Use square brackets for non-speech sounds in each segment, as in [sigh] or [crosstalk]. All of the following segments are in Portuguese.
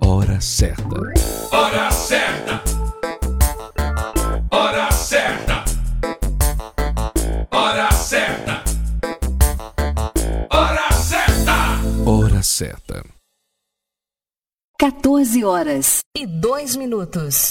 Hora certa. Hora certa. Hora certa. Hora certa. Hora certa. Hora certa. 14 horas. e dois minutos.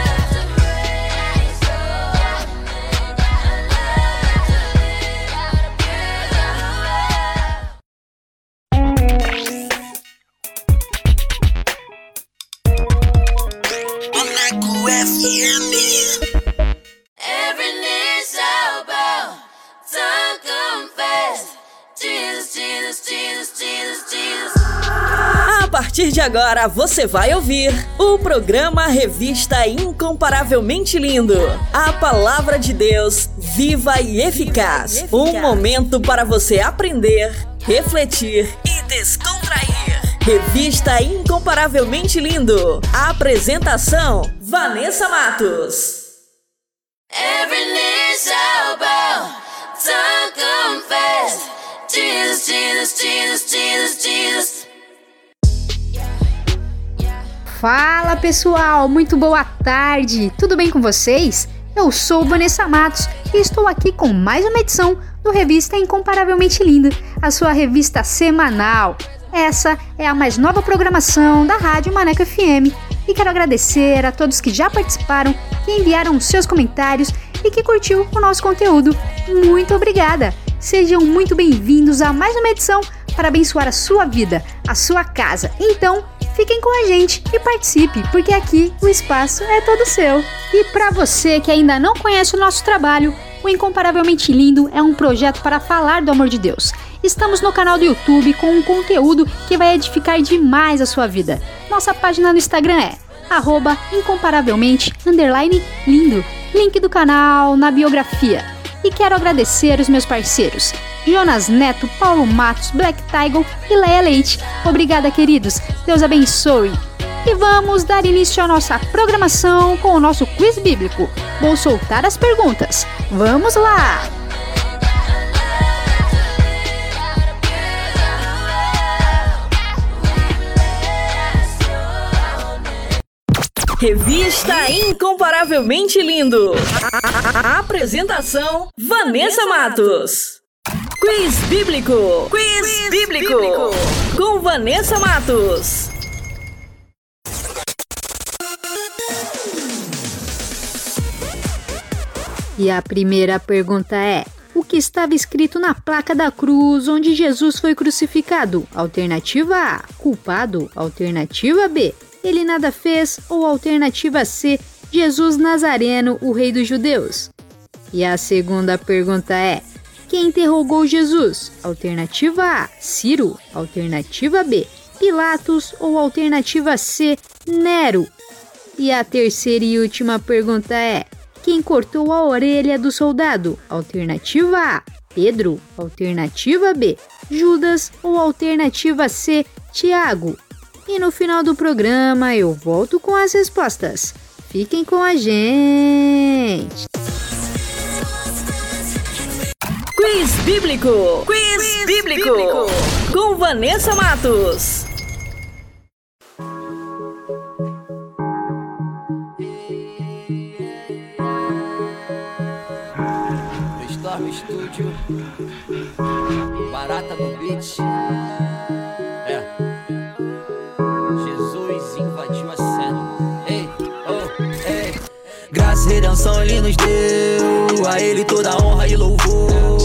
Agora você vai ouvir o programa Revista Incomparavelmente Lindo. A palavra de Deus viva e eficaz. Um momento para você aprender, refletir e descontrair. Revista Incomparavelmente Lindo. Apresentação: Vanessa Matos. Every knee shall bow, tongue confess. Jesus, Jesus, Jesus, Jesus, Jesus. Fala pessoal, muito boa tarde, tudo bem com vocês? Eu sou Vanessa Matos e estou aqui com mais uma edição do Revista Incomparavelmente Linda, a sua revista semanal. Essa é a mais nova programação da Rádio Maneco FM e quero agradecer a todos que já participaram, que enviaram seus comentários e que curtiu o nosso conteúdo. Muito obrigada! Sejam muito bem-vindos a mais uma edição para abençoar a sua vida, a sua casa. Então, fiquem com a gente e participe, porque aqui o espaço é todo seu. E para você que ainda não conhece o nosso trabalho, o Incomparavelmente Lindo é um projeto para falar do amor de Deus. Estamos no canal do YouTube com um conteúdo que vai edificar demais a sua vida. Nossa página no Instagram é arroba incomparavelmente underline lindo. Link do canal na biografia. E quero agradecer os meus parceiros, Jonas Neto, Paulo Matos, Black Tiger e Leia Leite. Obrigada, queridos. Deus abençoe. E vamos dar início à nossa programação com o nosso quiz bíblico. Vou soltar as perguntas. Vamos lá! Revista Incomparavelmente Lindo. A apresentação: Vanessa Matos. Quiz Bíblico. Quiz, bíblico. Com Vanessa Matos. E a primeira pergunta é: o que estava escrito na placa da cruz onde Jesus foi crucificado? Alternativa A: culpado. Alternativa B: ele nada fez. Ou alternativa C: Jesus Nazareno, o rei dos judeus. E a segunda pergunta é: quem interrogou Jesus? Alternativa A: Ciro. Alternativa B: Pilatos. Ou alternativa C: Nero. E a terceira e última pergunta é: quem cortou a orelha do soldado? Alternativa A: Pedro. Alternativa B: Judas. Ou alternativa C: Tiago. E no final do programa eu volto com as respostas. Fiquem com a gente! Quiz Bíblico! Quiz, bíblico. bíblico! Com Vanessa Matos. Storm Studio, Barata no Beat. É. Jesus invadiu Graça redenção ele nos deu, a ele toda honra e louvor.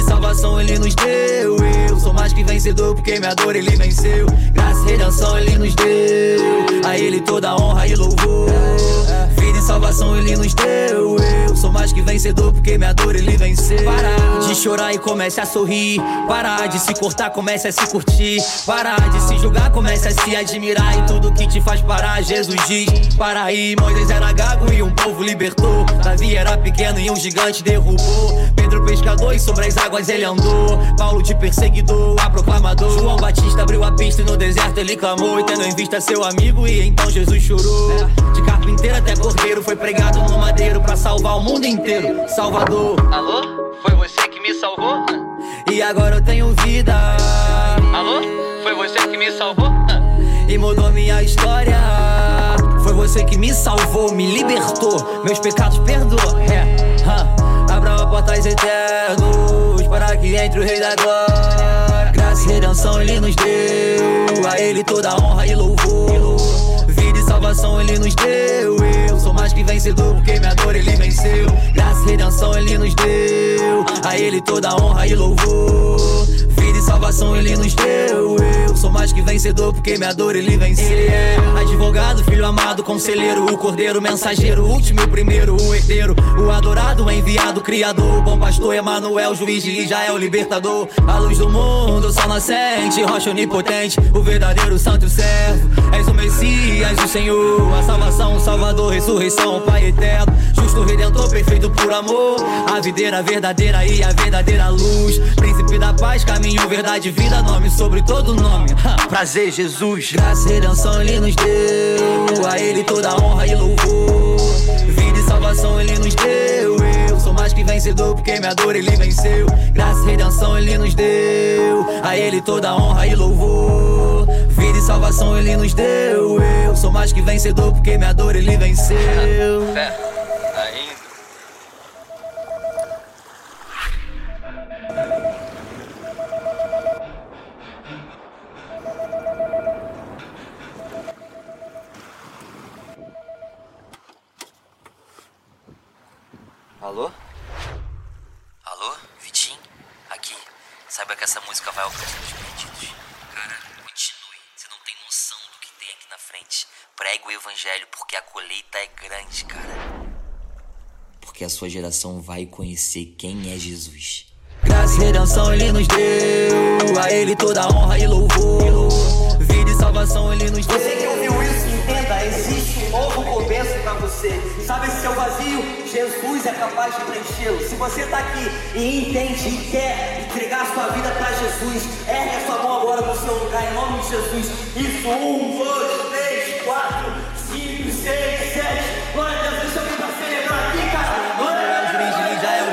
E salvação ele nos deu. Eu sou mais que vencedor porque minha dor ele venceu. Graça e redenção ele nos deu, a ele toda honra e louvor. Vida e salvação ele nos deu. Eu sou mais que vencedor porque minha dor ele venceu. Parar de chorar e comece a sorrir. Parar de se cortar, comece a se curtir. Parar de se julgar, comece a se admirar. E tudo que te faz parar, Jesus diz: Para aí, Moisés era gago e um povo libertou. Davi era pequeno e um gigante derrubou. Pedro pescador e sobre as águas ele andou. Paulo de perseguidor, a proclamador. João Batista abriu a pista e no deserto ele clamou. E tendo em vista seu amigo, e então Jesus chorou. De carpinteiro até cordeiro, foi pregado no madeiro pra salvar o mundo inteiro. Salvador. Alô? Foi você que me salvou? E agora eu tenho vida. Alô? Foi você que me salvou? E mudou minha história. Foi você que me salvou, me libertou, meus pecados perdoou. É, abra uma portais eternos que entre o Rei da Glória. Graça e redenção ele nos deu, a ele toda honra e louvor. Salvação ele nos deu. Eu sou mais que vencedor porque minha dor ele venceu. Graça e redenção ele nos deu. A ele toda honra e louvor. Vida e salvação ele nos deu. Eu sou mais que vencedor porque minha dor ele venceu. Ele é advogado, filho amado, conselheiro, o cordeiro, mensageiro, o último e o primeiro, o herdeiro, o adorado, o enviado, o criador, o bom pastor, Emanuel, juiz de Israel, libertador, a luz do mundo, sol nascente, rocha onipotente, o verdadeiro santo servo. És o Messias, o Senhor, a salvação, Salvador, ressurreição, Pai eterno, justo redentor, perfeito por amor, a videira verdadeira e a verdadeira luz, príncipe da paz, caminho, verdade, vida, nome sobre todo nome. Prazer, Jesus. Graça e redenção ele nos deu, a ele toda honra e louvor. Vida e salvação ele nos deu. Eu sou mais que vencedor porque minha dor ele venceu. Graça e redenção ele nos deu, a ele toda honra e louvor. Vida e salvação ele nos deu. Eu sou mais que vencedor porque minha dor ele venceu. ainda. Alô? Alô, Vitinho? Aqui. Saiba que essa música vai alcançar os perdidos. Cara, continue. Você não tem noção do que tem aqui na frente. Prega o evangelho porque a colheita é grande, cara. Porque a sua geração vai conhecer quem é Jesus. Graça e redenção ele nos deu, a ele toda honra e louvor. Vida e salvação ele nos deu. Você que ouviu isso, entenda, existe um novo começo pra você. Sabe esse seu vazio? Jesus é capaz de preenchê-lo. Se você tá aqui e entende e quer entregar sua vida pra Jesus, ergue a sua mão agora no seu lugar, em nome de Jesus. Isso, um, dois, três, seis, sete. Glória a Deus, deixa vir pra celebrar aqui, cara.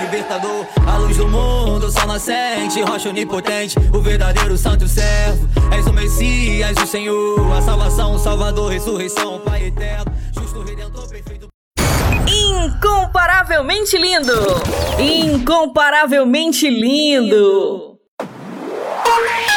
Libertador, a luz do mundo, sol nascente, rocha onipotente, o verdadeiro santo servo. És o Messias, o Senhor, a salvação, o Salvador, ressurreição, Pai eterno, justo redentor, perfeito. Incomparavelmente lindo! Incomparavelmente lindo! E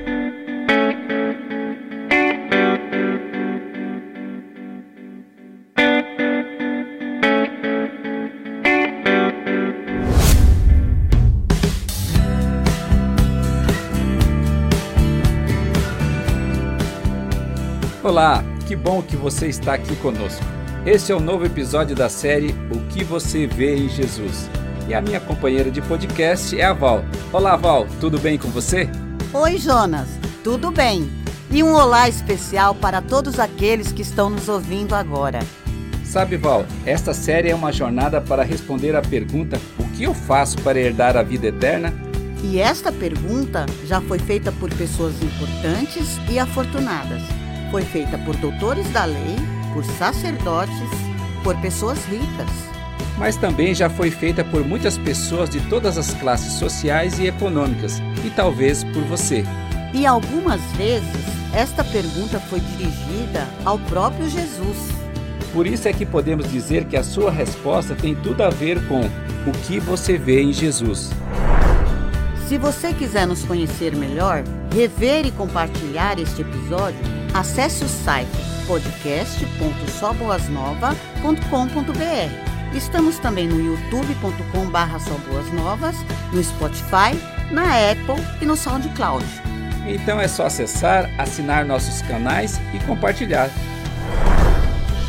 Olá, que bom que você está aqui conosco. Este é o um novo episódio da série O que você vê em Jesus. E a minha companheira de podcast é a Val. Olá, Val, tudo bem com você? Oi, Jonas, tudo bem. E um olá especial para todos aqueles que estão nos ouvindo agora. Sabe, Val, esta série é uma jornada para responder à pergunta: O que eu faço para herdar a vida eterna? E esta pergunta já foi feita por pessoas importantes e afortunadas. Foi feita por doutores da lei, por sacerdotes, por pessoas ricas. Mas também já foi feita por muitas pessoas de todas as classes sociais e econômicas, e talvez por você. E algumas vezes esta pergunta foi dirigida ao próprio Jesus. Por isso é que podemos dizer que a sua resposta tem tudo a ver com o que você vê em Jesus. Se você quiser nos conhecer melhor, rever e compartilhar este episódio, acesse o site podcast.soboasnova.com.br. Estamos também no youtube.com/soboasnovas, no Spotify, na Apple e no SoundCloud. Então é só acessar, assinar nossos canais e compartilhar.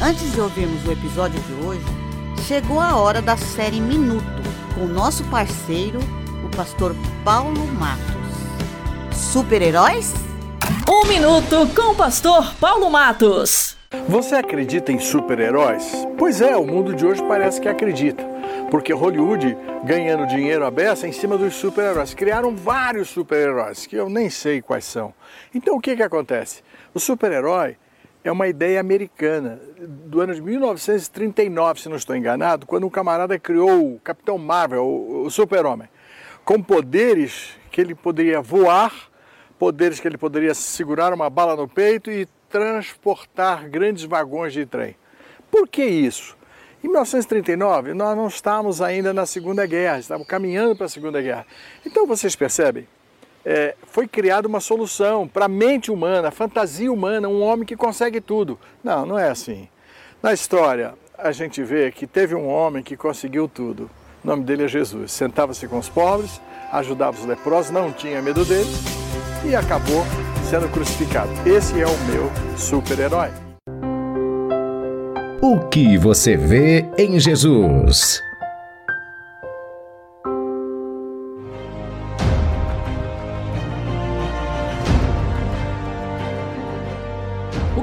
Antes de ouvirmos o episódio de hoje, chegou a hora da série Minuto com nosso parceiro, o pastor Paulo Matos. Super-heróis? Um minuto com o pastor Paulo Matos. Você acredita em super-heróis? Pois é, o mundo de hoje parece que acredita. Porque Hollywood ganhando dinheiro à beça em cima dos super-heróis. Criaram vários super-heróis, que eu nem sei quais são. Então o que, que acontece? O super-herói é uma ideia americana, do ano de 1939, se não estou enganado, quando um camarada criou o Capitão Marvel, o super-homem, com poderes que ele poderia voar, poderes que ele poderia segurar uma bala no peito e transportar grandes vagões de trem. Por que isso? Em 1939, nós não estávamos ainda na Segunda Guerra, estávamos caminhando para a Segunda Guerra. Então vocês percebem? É, foi criada uma solução para a mente humana, a fantasia humana, um homem que consegue tudo. Não, não é assim. Na história, a gente vê que teve um homem que conseguiu tudo. O nome dele é Jesus. Sentava-se com os pobres, ajudava os leprosos, não tinha medo deles e acabou sendo crucificado. Esse é o meu super-herói. O que você vê em Jesus?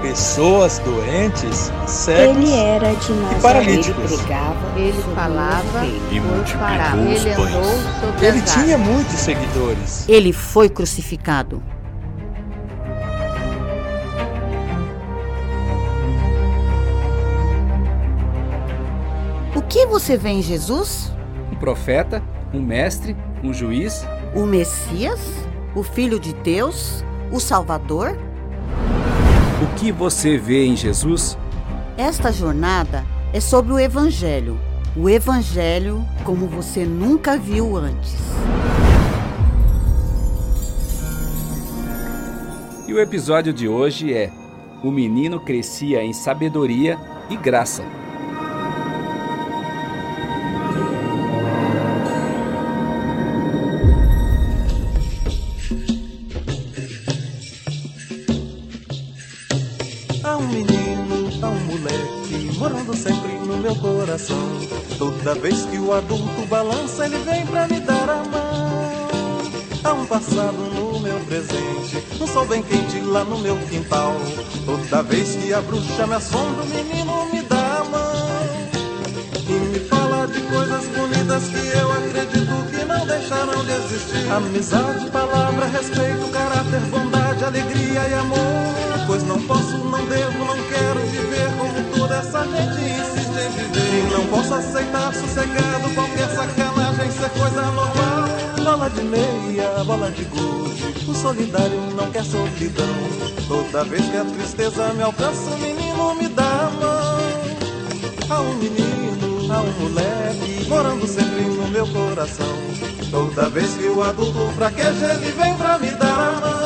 pessoas doentes, cegos Ele era de e paralíticos. Ele falava E os Ele pães. andou Ele tinha muitos seguidores. Ele foi crucificado. O que você vê em Jesus? Um profeta, um mestre, um juiz? O Messias? O Filho de Deus? O Salvador? O que você vê em Jesus? Esta jornada é sobre o Evangelho. O Evangelho como você nunca viu antes. E o episódio de hoje é O menino crescia em sabedoria e graça. Toda vez que o adulto balança, ele vem pra me dar a mão. Há um passado no meu presente, um sol bem quente lá no meu quintal. Toda vez que a bruxa me assombra, o menino me dá a mão. E me fala de coisas bonitas que eu acredito que não deixarão de existir. Amizade, palavra, respeito, caráter, bondade, alegria e amor. Pois não posso, não devo, não quero viver toda essa gente insiste em viver. Não posso aceitar sossegado qualquer sacanagem ser coisa normal. Bola de meia, bola de gude, o solidário não quer solidão. Toda vez que a tristeza me alcança, o menino me dá a mão. Há um menino, há um moleque, morando sempre no meu coração. Toda vez que o adulto fraqueja, ele vem pra me dar a mão.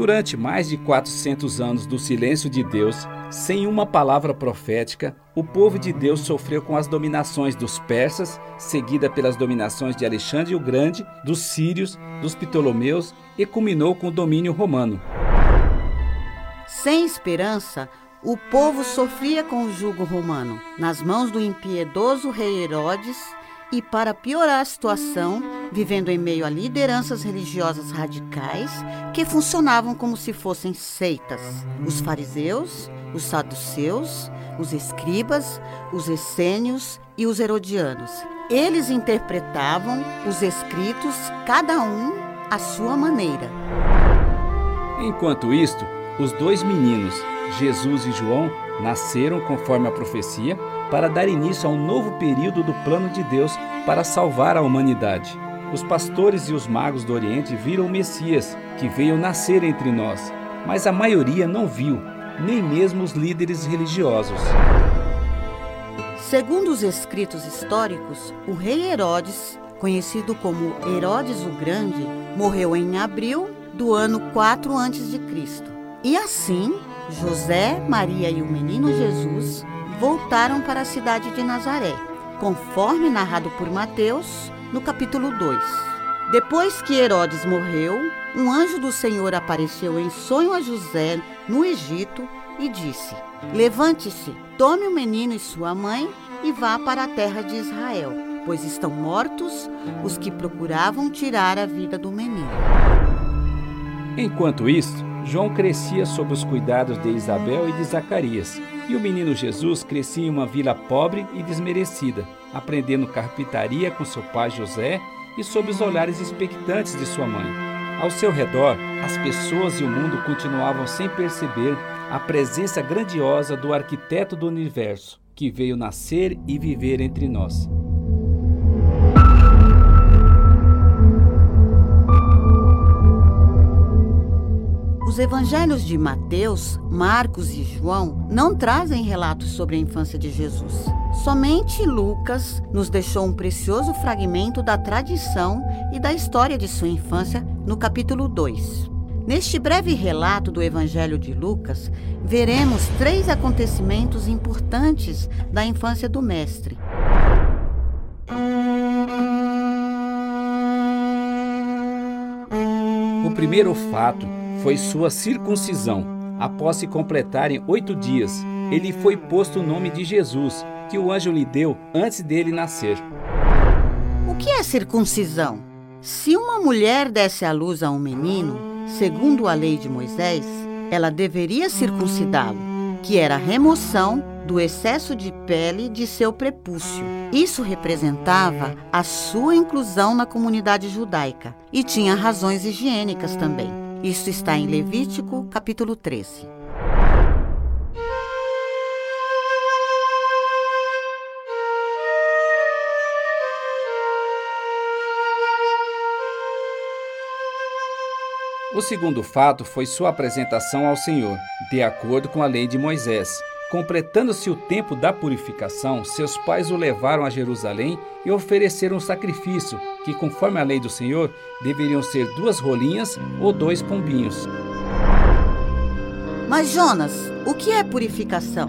Durante mais de 400 anos do silêncio de Deus, sem uma palavra profética, o povo de Deus sofreu com as dominações dos persas, seguida pelas dominações de Alexandre o Grande, dos sírios, dos ptolomeus e culminou com o domínio romano. Sem esperança, o povo sofria com o jugo romano, nas mãos do impiedoso rei Herodes, e para piorar a situação, vivendo em meio a lideranças religiosas radicais que funcionavam como se fossem seitas. Os fariseus, os saduceus, os escribas, os essênios e os herodianos. Eles interpretavam os escritos, cada um à sua maneira. Enquanto isto, os dois meninos, Jesus e João, nasceram conforme a profecia para dar início a um novo período do plano de Deus para salvar a humanidade. Os pastores e os magos do Oriente viram o Messias, que veio nascer entre nós, mas a maioria não viu, nem mesmo os líderes religiosos. Segundo os escritos históricos, o rei Herodes, conhecido como Herodes o Grande, morreu em abril do ano 4 a.C. E assim, José, Maria e o menino Jesus voltaram para a cidade de Nazaré, conforme narrado por Mateus no capítulo 2. Depois que Herodes morreu, um anjo do Senhor apareceu em sonho a José no Egito e disse: Levante-se, tome o menino e sua mãe e vá para a terra de Israel, pois estão mortos os que procuravam tirar a vida do menino. Enquanto isso, João crescia sob os cuidados de Isabel e de Zacarias, e o menino Jesus crescia em uma vila pobre e desmerecida, aprendendo carpintaria com seu pai José e sob os olhares expectantes de sua mãe. Ao seu redor, as pessoas e o mundo continuavam sem perceber a presença grandiosa do arquiteto do universo, que veio nascer e viver entre nós. Os evangelhos de Mateus, Marcos e João não trazem relatos sobre a infância de Jesus. Somente Lucas nos deixou um precioso fragmento da tradição e da história de sua infância no capítulo 2. Neste breve relato do Evangelho de Lucas, veremos três acontecimentos importantes da infância do Mestre. O primeiro fato foi sua circuncisão. Após se completarem oito dias, ele foi posto o nome de Jesus, que o anjo lhe deu antes dele nascer. O que é circuncisão? Se uma mulher desse à luz a um menino, segundo a lei de Moisés, ela deveria circuncidá-lo, que era a remoção do excesso de pele de seu prepúcio. Isso representava a sua inclusão na comunidade judaica e tinha razões higiênicas também. Isso está em Levítico, capítulo 13. O segundo fato foi sua apresentação ao Senhor, de acordo com a lei de Moisés. Completando-se o tempo da purificação, seus pais o levaram a Jerusalém e ofereceram um sacrifício, que, conforme a lei do Senhor, deveriam ser duas rolinhas ou dois pombinhos. Mas, Jonas, o que é purificação?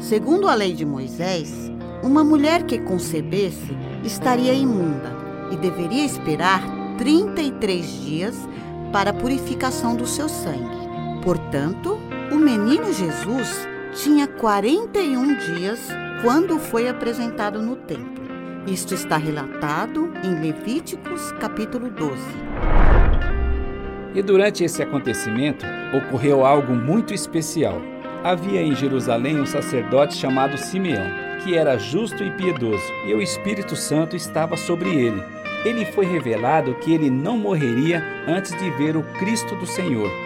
Segundo a lei de Moisés, uma mulher que concebesse estaria imunda e deveria esperar 33 dias para a purificação do seu sangue. Portanto, o menino Jesus tinha 41 dias quando foi apresentado no templo. Isto está relatado em Levíticos capítulo 12. E durante esse acontecimento ocorreu algo muito especial. Havia em Jerusalém um sacerdote chamado Simeão, que era justo e piedoso, e o Espírito Santo estava sobre ele. Ele foi revelado que ele não morreria antes de ver o Cristo do Senhor.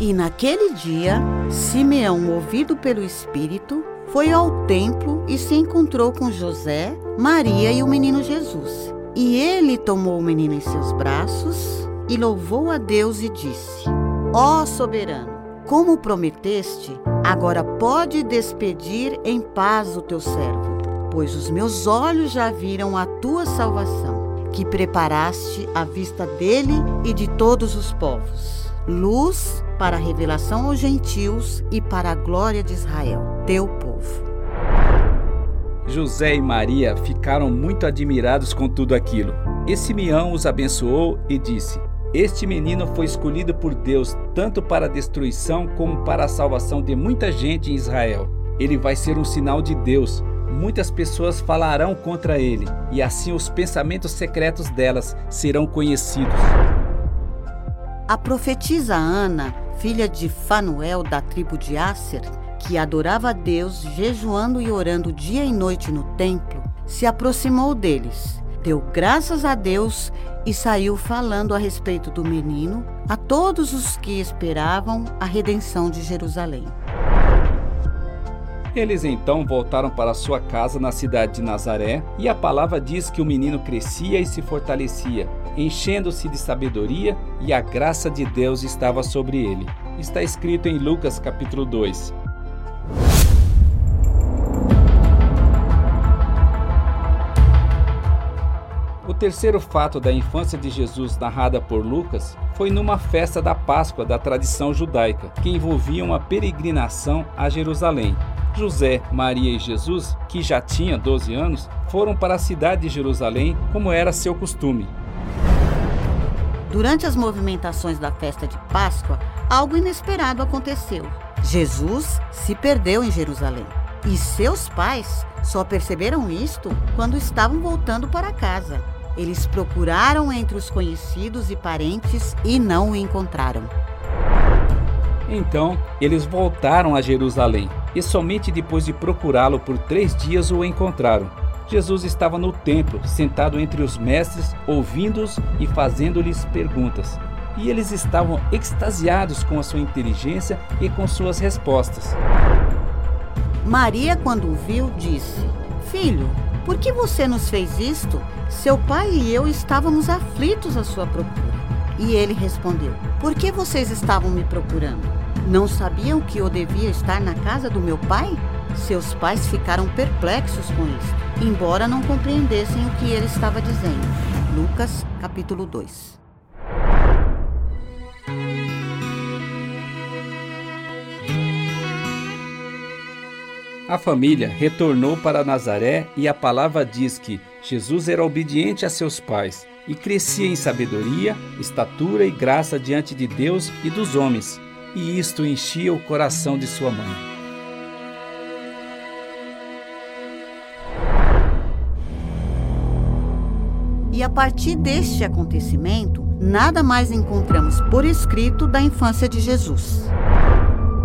E naquele dia, Simeão, movido pelo Espírito, foi ao templo e se encontrou com José, Maria e o menino Jesus. E ele tomou o menino em seus braços e louvou a Deus e disse: Ó soberano, como prometeste, agora pode despedir em paz o teu servo, pois os meus olhos já viram a tua salvação, que preparaste à vista dele e de todos os povos. Luz para a revelação aos gentios e para a glória de Israel, teu povo. José e Maria ficaram muito admirados com tudo aquilo. E Simeão os abençoou e disse: Este menino foi escolhido por Deus tanto para a destruição como para a salvação de muita gente em Israel. Ele vai ser um sinal de Deus. Muitas pessoas falarão contra ele, e assim os pensamentos secretos delas serão conhecidos. A profetisa Ana, filha de Fanuel da tribo de Asser, que adorava a Deus jejuando e orando dia e noite no templo, se aproximou deles, deu graças a Deus e saiu falando a respeito do menino a todos os que esperavam a redenção de Jerusalém. Eles então voltaram para sua casa na cidade de Nazaré, e a palavra diz que o menino crescia e se fortalecia, enchendo-se de sabedoria, e a graça de Deus estava sobre ele. Está escrito em Lucas capítulo 2. O terceiro fato da infância de Jesus narrada por Lucas foi numa festa da Páscoa da tradição judaica, que envolvia uma peregrinação a Jerusalém. José, Maria e Jesus, que já tinha 12 anos, foram para a cidade de Jerusalém, como era seu costume. Durante as movimentações da festa de Páscoa, algo inesperado aconteceu. Jesus se perdeu em Jerusalém. E seus pais só perceberam isto quando estavam voltando para casa. Eles procuraram entre os conhecidos e parentes e não o encontraram. Então, eles voltaram a Jerusalém e somente depois de procurá-lo por três dias o encontraram. Jesus estava no templo, sentado entre os mestres, ouvindo-os e fazendo-lhes perguntas. E eles estavam extasiados com a sua inteligência e com suas respostas. Maria, quando o viu, disse: Filho, por que você nos fez isto? Seu pai e eu estávamos aflitos à sua procura. E ele respondeu: Por que vocês estavam me procurando? Não sabiam que eu devia estar na casa do meu pai? Seus pais ficaram perplexos com isso, embora não compreendessem o que ele estava dizendo. Lucas, capítulo 2. A família retornou para Nazaré e a palavra diz que Jesus era obediente a seus pais e crescia em sabedoria, estatura e graça diante de Deus e dos homens, e isto enchia o coração de sua mãe. E a partir deste acontecimento, nada mais encontramos por escrito da infância de Jesus.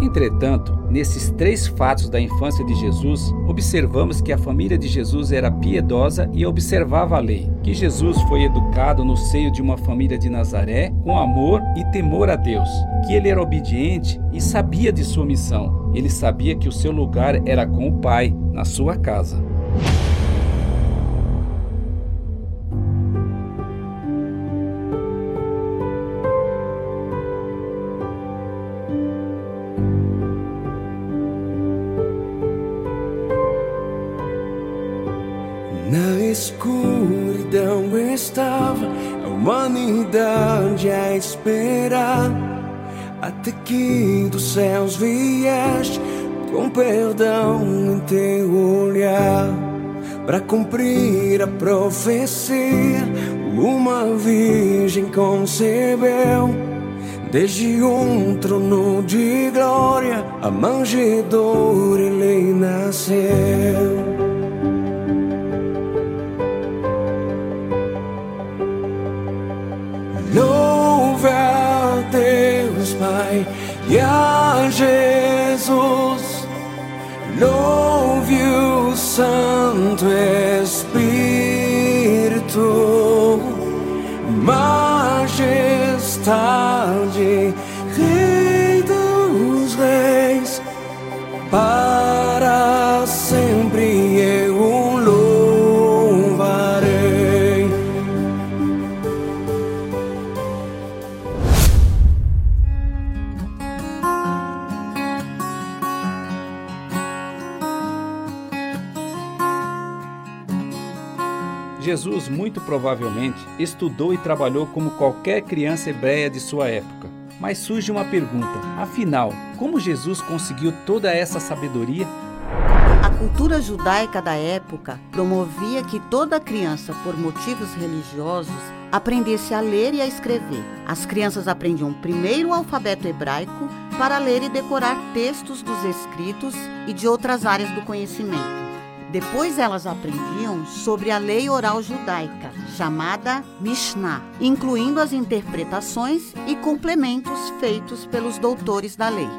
Entretanto, nesses três fatos da infância de Jesus, observamos que a família de Jesus era piedosa e observava a lei, que Jesus foi educado no seio de uma família de Nazaré com amor e temor a Deus, que ele era obediente e sabia de sua missão. Ele sabia que o seu lugar era com o Pai, na sua casa. A esperar até que dos céus vieste com perdão em teu olhar. para cumprir a profecia. Uma virgem concebeu. Desde um trono de glória, a manjedoura ele nasceu. Pai a Jesus, louve o Santo Espírito, majestade, Rei dos Reis, para Jesus, muito provavelmente, estudou e trabalhou como qualquer criança hebreia de sua época. Mas surge uma pergunta: afinal, como Jesus conseguiu toda essa sabedoria? A cultura judaica da época promovia que toda criança, por motivos religiosos, aprendesse a ler e a escrever. As crianças aprendiam primeiro o alfabeto hebraico para ler e decorar textos dos escritos e de outras áreas do conhecimento. Depois elas aprendiam sobre a lei oral judaica, chamada Mishnah, incluindo as interpretações e complementos feitos pelos doutores da lei.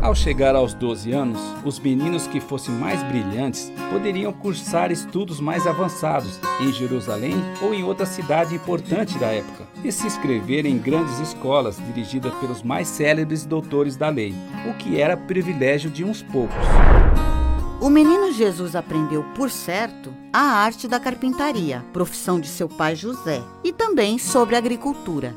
Ao chegar aos 12 anos, os meninos que fossem mais brilhantes poderiam cursar estudos mais avançados em Jerusalém ou em outra cidade importante da época e se inscrever em grandes escolas dirigidas pelos mais célebres doutores da lei, o que era privilégio de uns poucos. O menino Jesus aprendeu, por certo, a arte da carpintaria, profissão de seu pai José, e também sobre agricultura.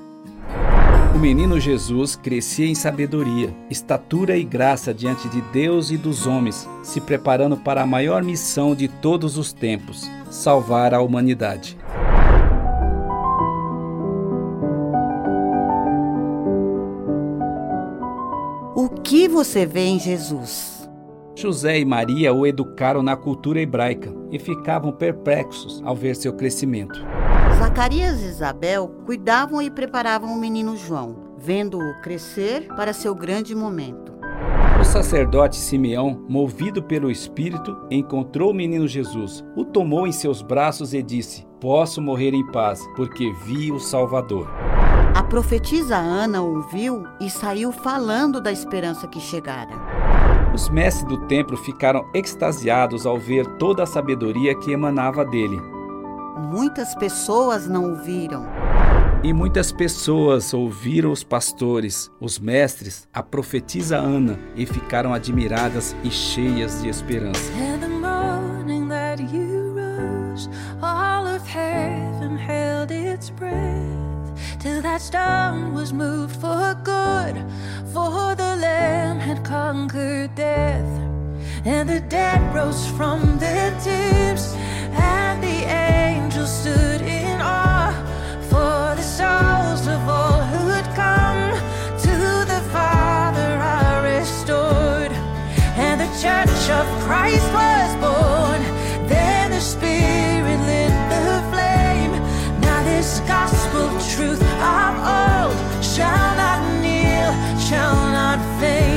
O menino Jesus crescia em sabedoria, estatura e graça diante de Deus e dos homens, se preparando para a maior missão de todos os tempos: salvar a humanidade. O que você vê em Jesus? José e Maria o educaram na cultura hebraica e ficavam perplexos ao ver seu crescimento. Zacarias e Isabel cuidavam e preparavam o menino João, vendo-o crescer para seu grande momento. O sacerdote Simeão, movido pelo Espírito, encontrou o menino Jesus, o tomou em seus braços e disse: Posso morrer em paz, porque vi o Salvador. A profetisa Ana ouviu e saiu falando da esperança que chegara. Os mestres do templo ficaram extasiados ao ver toda a sabedoria que emanava dele. Muitas pessoas não o viram. E muitas pessoas ouviram os pastores, os mestres, a profetisa Ana e ficaram admiradas e cheias de esperança. Till that stone was moved for good, for Had conquered death. And the dead rose from their tombs, and the angels stood in awe. For the souls of all who had come to the Father are restored. And the church of Christ was born. Then the Spirit lit the flame. Now this gospel truth of old shall not kneel, shall not faint.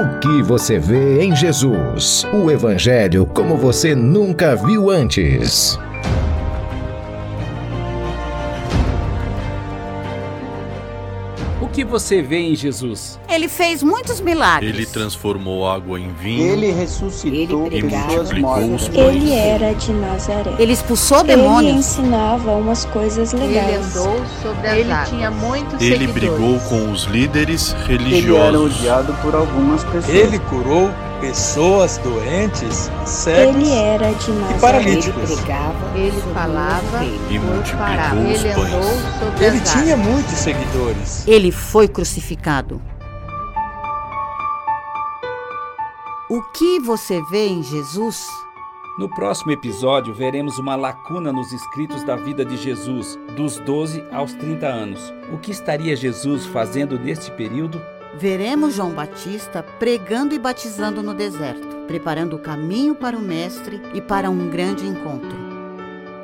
O que você vê em Jesus? O Evangelho como você nunca viu antes. Que você vê em Jesus? Ele fez muitos milagres. Ele transformou água em vinho. Ele ressuscitou Ele pessoas multiplicou os mortas. pães. Ele era de Nazaré. Ele expulsou Ele demônios. ensinava umas coisas Ele legais. andou sobre as Ele águas. tinha muitos Ele seguidores. brigou com os líderes Ele era religiosos. odiado por algumas pessoas. Ele curou pessoas doentes, cegos Ele era de e paralíticos. Ele falava E os Ele andou Ele tinha muitos seguidores. Ele foi crucificado. O que você vê em Jesus? No próximo episódio, veremos uma lacuna nos escritos da vida de Jesus, dos 12 aos 30 anos. O que estaria Jesus fazendo neste período? Veremos João Batista pregando e batizando no deserto, preparando o caminho para o Mestre e para um grande encontro.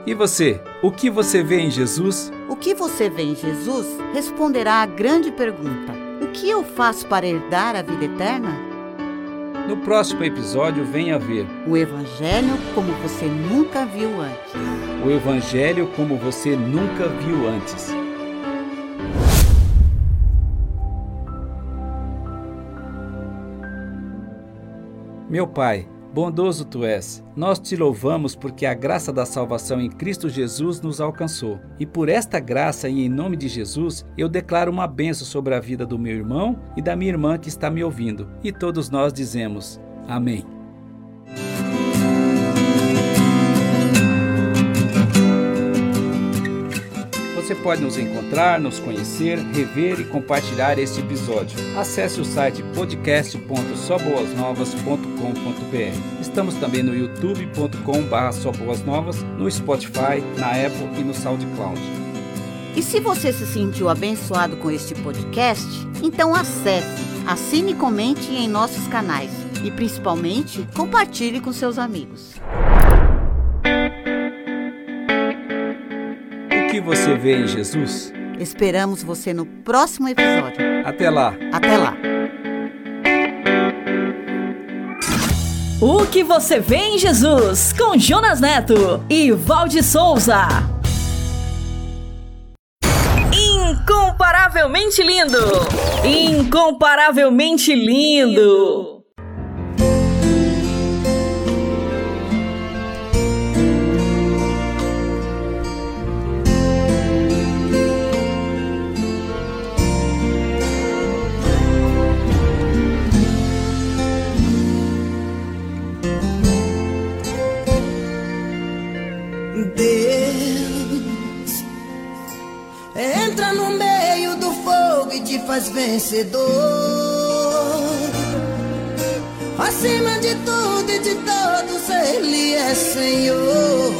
E você? O que você vê em Jesus? O que você vê em Jesus responderá à grande pergunta: O que eu faço para herdar a vida eterna? No próximo episódio, venha ver O Evangelho como você nunca viu antes. o Evangelho como você nunca viu antes. Meu Pai, bondoso tu és, nós te louvamos porque a graça da salvação em Cristo Jesus nos alcançou. E por esta graça e em nome de Jesus, eu declaro uma benção sobre a vida do meu irmão e da minha irmã que está me ouvindo. E todos nós dizemos: Amém. Você pode nos encontrar, nos conhecer, rever e compartilhar este episódio. Acesse o site podcast.soboasnovas.com.br. Estamos também no youtube.com/soboasnovas, no Spotify, na Apple e no SoundCloud. E se você se sentiu abençoado com este podcast, então acesse, assine e comente em nossos canais e principalmente compartilhe com seus amigos. Que você vê em Jesus? Esperamos você no próximo episódio. Até lá. Até lá. O que você vê em Jesus com Jonas Neto e Valde Souza. Incomparavelmente lindo! Incomparavelmente lindo! Faz vencedor. Acima de tudo e de todos, Ele é Senhor.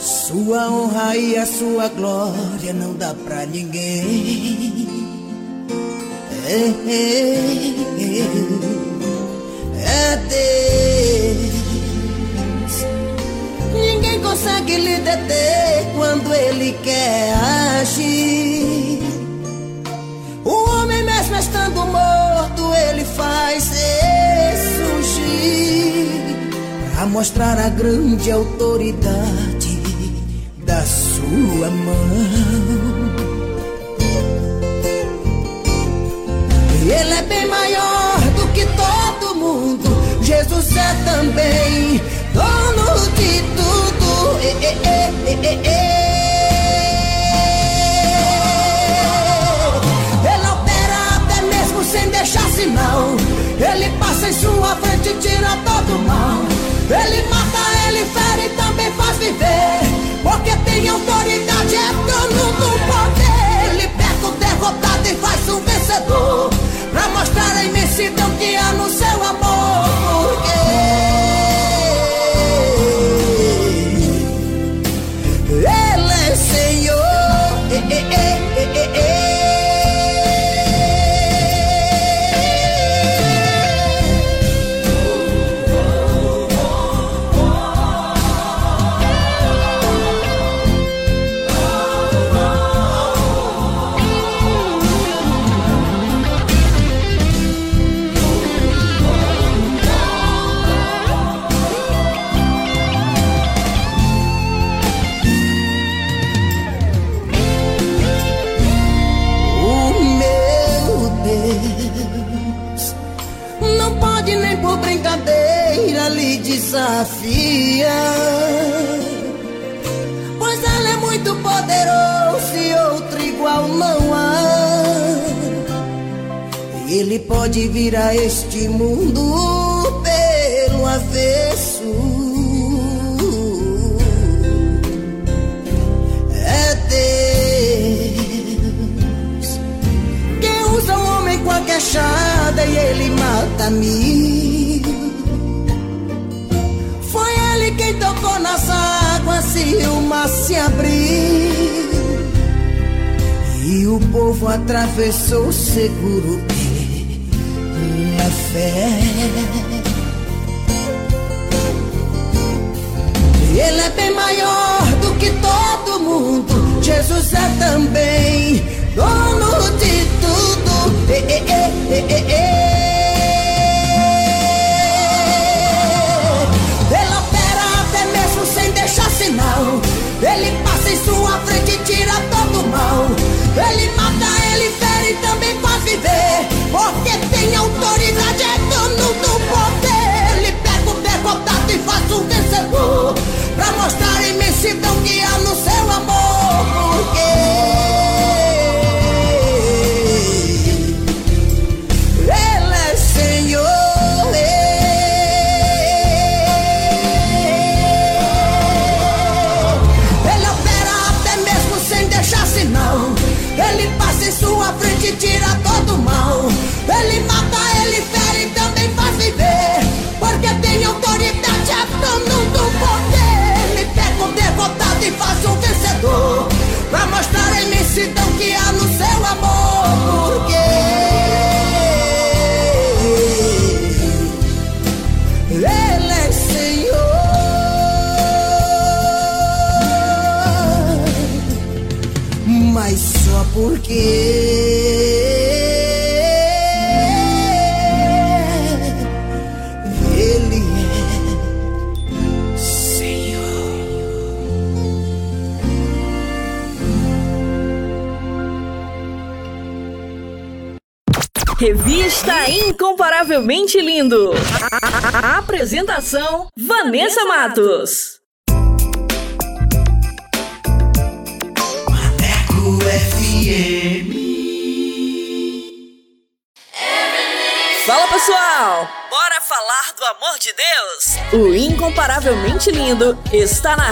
Sua honra e a sua glória não dá pra ninguém. É, é, é, é Deus. Ninguém consegue lhe deter quando ele quer agir. O homem mesmo estando morto, ele faz ressurgir para mostrar a grande autoridade da sua mão. Ele é bem maior do que todo mundo. Jesus é também dono de tudo. Eh, eh, eh, sinal. Ele passa em sua frente e tira todo mal. Ele mata, ele fere e também faz viver. Porque tem autoridade, é dono do poder. Ele pega o derrotado e faz um vencedor. Pra mostrar a imensidão que há no seu amor. Este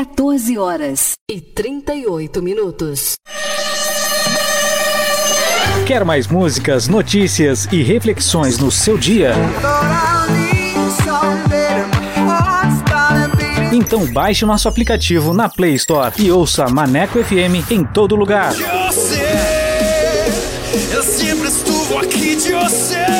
14 horas e 38 minutos. Quer mais músicas, notícias e reflexões no seu dia? Então baixe nosso aplicativo na Play Store e ouça Maneco FM em todo lugar. Eu sei, eu sempre estuvo aqui de você.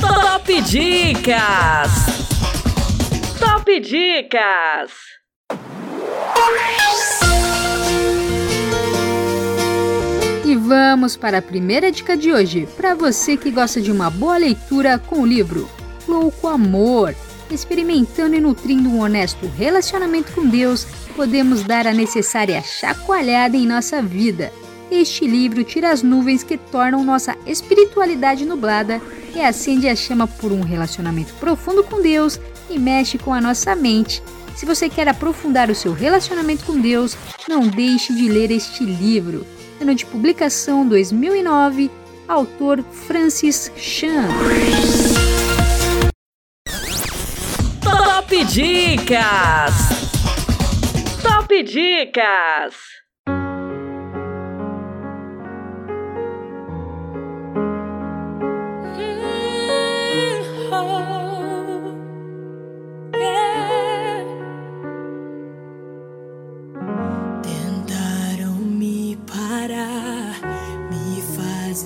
Top Dicas. Top Dicas. E vamos para a primeira dica de hoje, para você que gosta de uma boa leitura com o livro Louco Amor. Experimentando e nutrindo um honesto relacionamento com Deus, podemos dar a necessária chacoalhada em nossa vida. Este livro tira as nuvens que tornam nossa espiritualidade nublada e acende a chama por um relacionamento profundo com Deus e mexe com a nossa mente. Se você quer aprofundar o seu relacionamento com Deus, não deixe de ler este livro. Ano de publicação 2009, autor Francis Chan. Top Dicas! Top Dicas!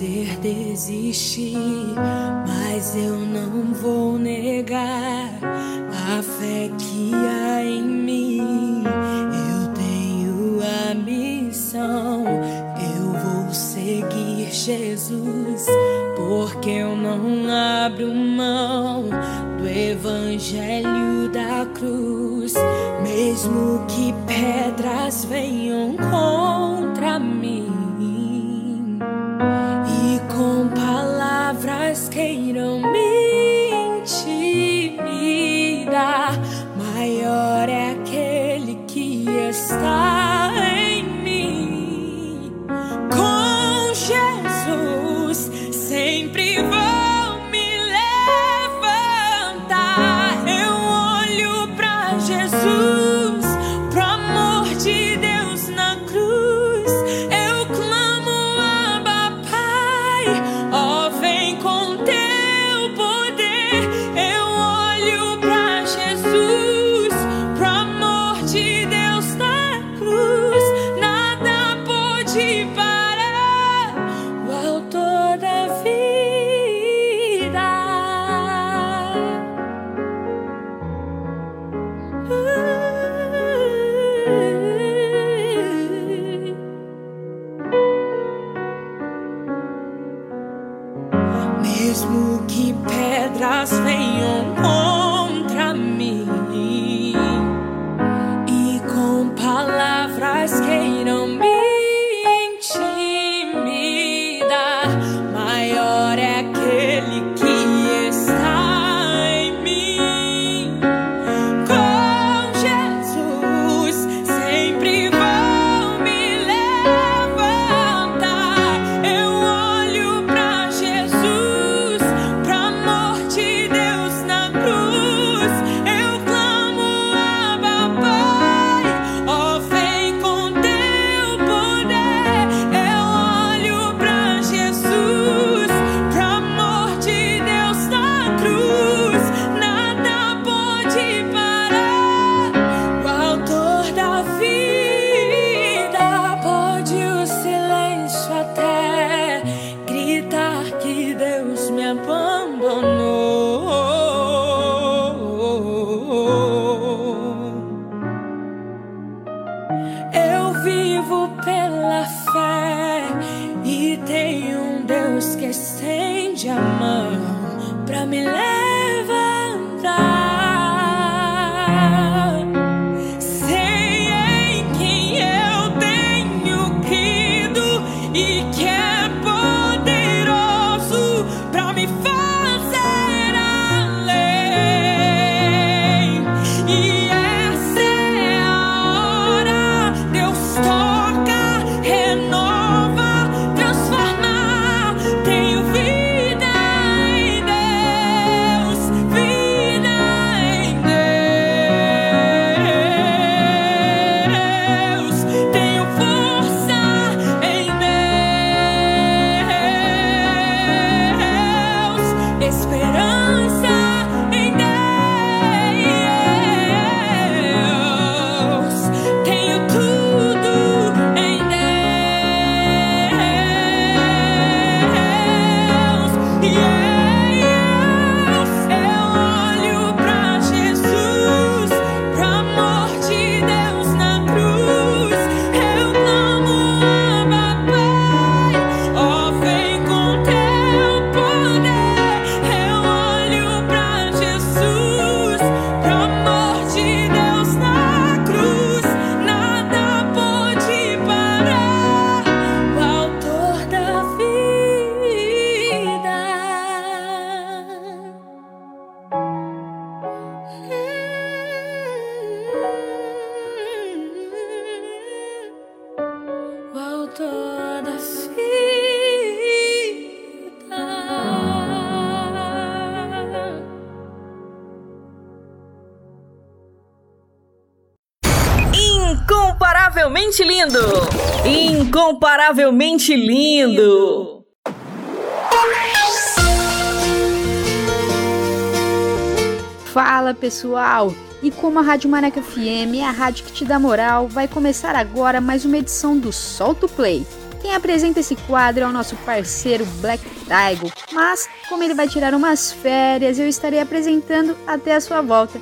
Fazer desistir, mas eu não vou negar a fé que há em mim. Eu tenho a missão, eu vou seguir Jesus, porque eu não abro mão do evangelho da cruz, mesmo que pedras venham contra palavras queiram me intimidar. Maior é aquele que está em mim. Com Jesus Incomparavelmente lindo! Incomparavelmente lindo! Fala pessoal! E como a Rádio Maneca FM é a rádio que te dá moral, vai começar agora mais uma edição do Solto Play. Quem apresenta esse quadro é o nosso parceiro Black Tiger, mas como ele vai tirar umas férias, eu estarei apresentando até a sua volta.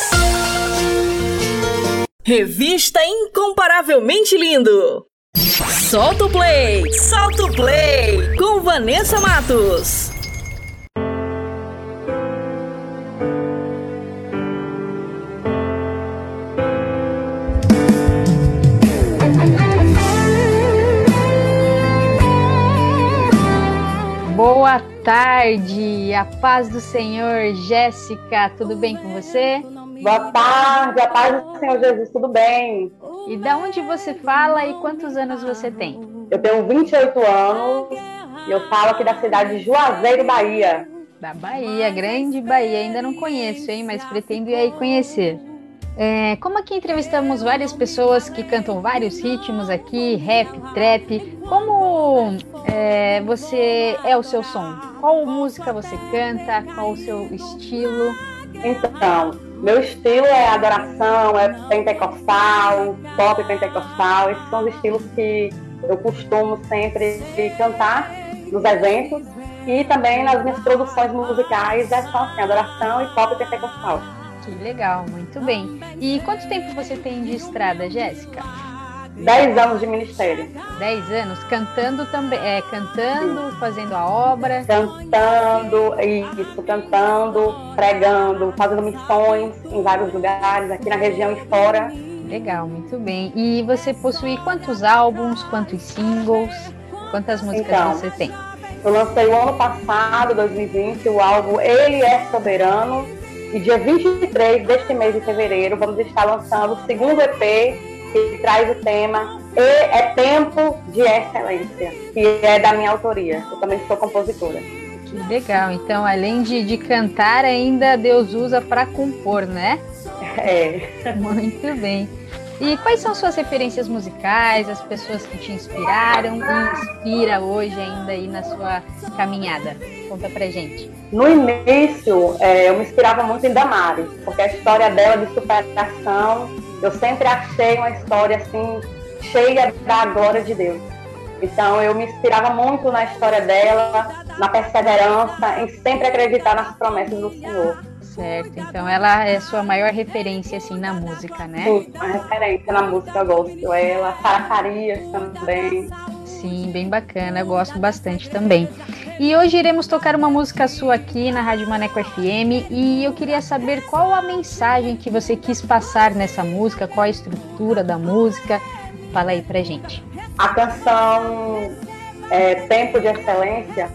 Revista Incomparavelmente Lindo. Solta o play, solta o play com Vanessa Matos. Boa tarde, a paz do Senhor, Jéssica, tudo bem com você? Boa tarde, a paz do Senhor Jesus, tudo bem? E da onde você fala e quantos anos você tem? Eu tenho 28 anos e eu falo aqui da cidade de Juazeiro, Bahia. Da Bahia, grande Bahia, ainda não conheço, hein, mas pretendo ir aí conhecer. É, como aqui entrevistamos várias pessoas que cantam vários ritmos aqui, rap, trap, como é, você é o seu som? Qual música você canta? Qual o seu estilo? Então, meu estilo é adoração, é pentecostal, pop pentecostal. Esses são os estilos que eu costumo sempre cantar nos eventos e também nas minhas produções musicais é só assim, adoração e pop pentecostal. Que legal, muito bem. E quanto tempo você tem de estrada, Jéssica? Dez anos de ministério. Dez anos, cantando também, é, cantando, Sim. fazendo a obra. Cantando, isso, cantando, pregando, fazendo missões em vários lugares, aqui na região e fora. Legal, muito bem. E você possui quantos álbuns, quantos singles, quantas músicas então, você tem? Eu lancei o ano passado, 2020, o álbum Ele é Soberano, e dia 23 deste mês de fevereiro, vamos estar lançando o segundo EP que traz o tema E é Tempo de Excelência, que é da minha autoria. Eu também sou compositora. Que legal. Então, além de, de cantar, ainda Deus usa para compor, né? É. [laughs] Muito bem. E quais são suas referências musicais, as pessoas que te inspiraram e inspira hoje ainda aí na sua caminhada? Conta pra gente. No início, é, eu me inspirava muito em Damares, porque a história dela de superação, eu sempre achei uma história assim, cheia da glória de Deus. Então eu me inspirava muito na história dela, na perseverança, em sempre acreditar nas promessas do Senhor. Certo, então ela é sua maior referência assim na música, né? Sim, a referência na música gosto. Ela, Sara Farias também. Sim, bem bacana, eu gosto bastante também. E hoje iremos tocar uma música sua aqui na Rádio Maneco FM e eu queria saber qual a mensagem que você quis passar nessa música, qual a estrutura da música. Fala aí pra gente. A canção é, Tempo de Excelência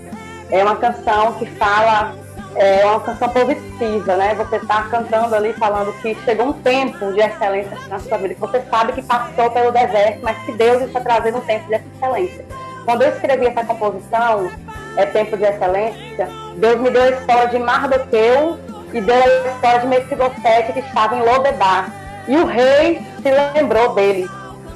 é uma canção que fala é uma canção positiva, né? Você está cantando ali, falando que chegou um tempo de excelência na sua vida, você sabe que passou pelo deserto, mas que Deus está trazendo um tempo de excelência. Quando eu escrevi essa composição, é Tempo de Excelência, Deus me deu a história de Mardoqueu e deu a história de Mefibosete que estava em Lodebar. E o rei se lembrou dele.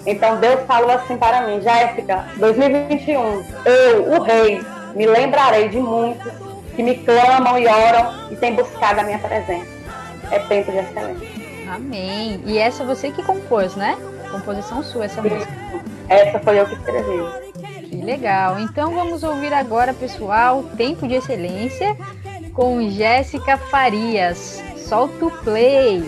Então Deus falou assim para mim, Jéssica, 2021, eu, o rei, me lembrarei de muitos que me clamam e oram e têm buscado a minha presença. É tempo de excelência. Amém. E essa você que compôs, né? Composição sua, essa Sim. música. Essa foi eu que escrevi. Que legal. Então vamos ouvir agora, pessoal, Tempo de Excelência com Jéssica Farias. Solta o play.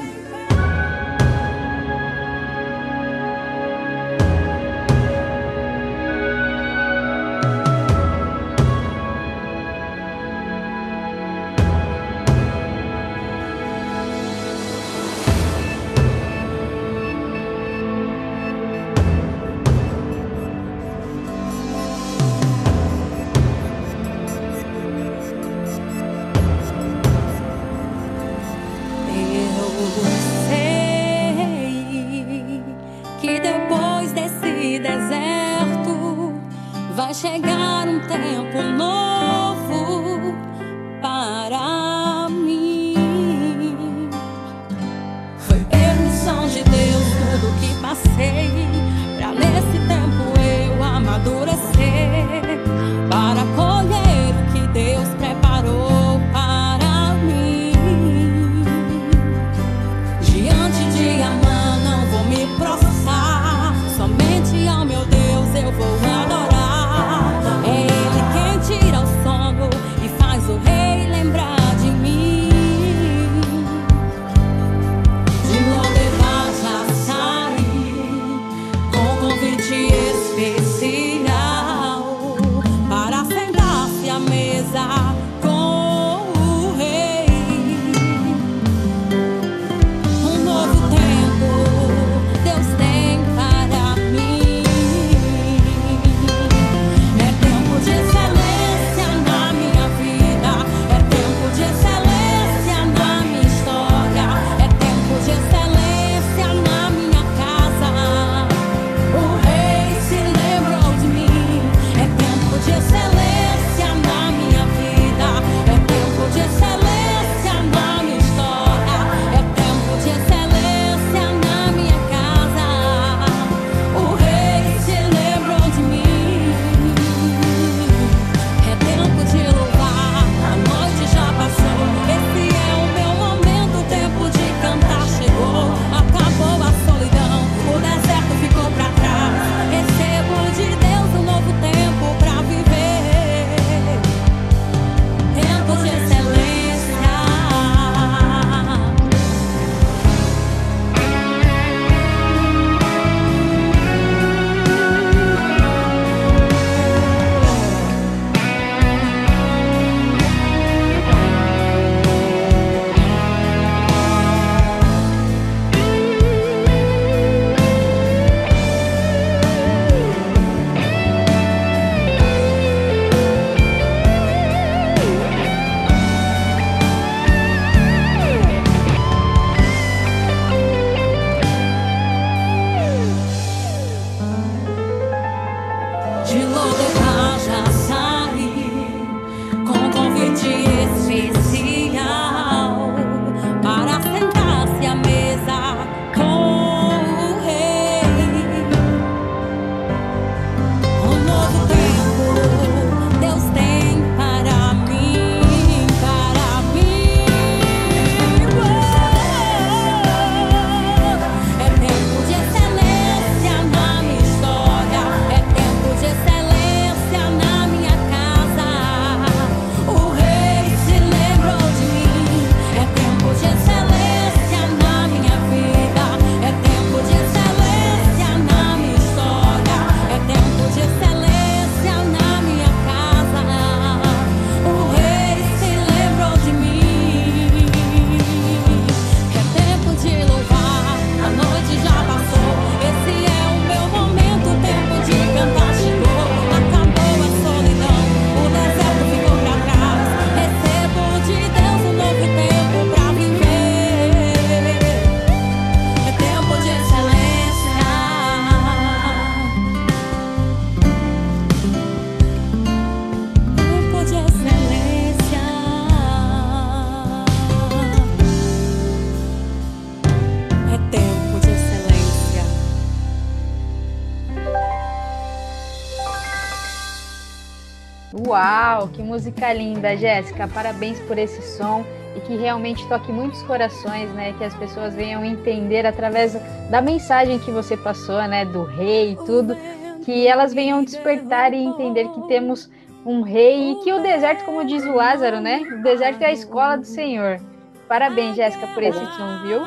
Música linda, Jéssica. Parabéns por esse som e que realmente toque muitos corações, né? Que as pessoas venham entender através da mensagem que você passou, né? Do rei e tudo, que elas venham despertar e entender que temos um rei e que o deserto, como diz o Lázaro, né? O deserto é a escola do Senhor. Parabéns, Jéssica, por esse som, viu?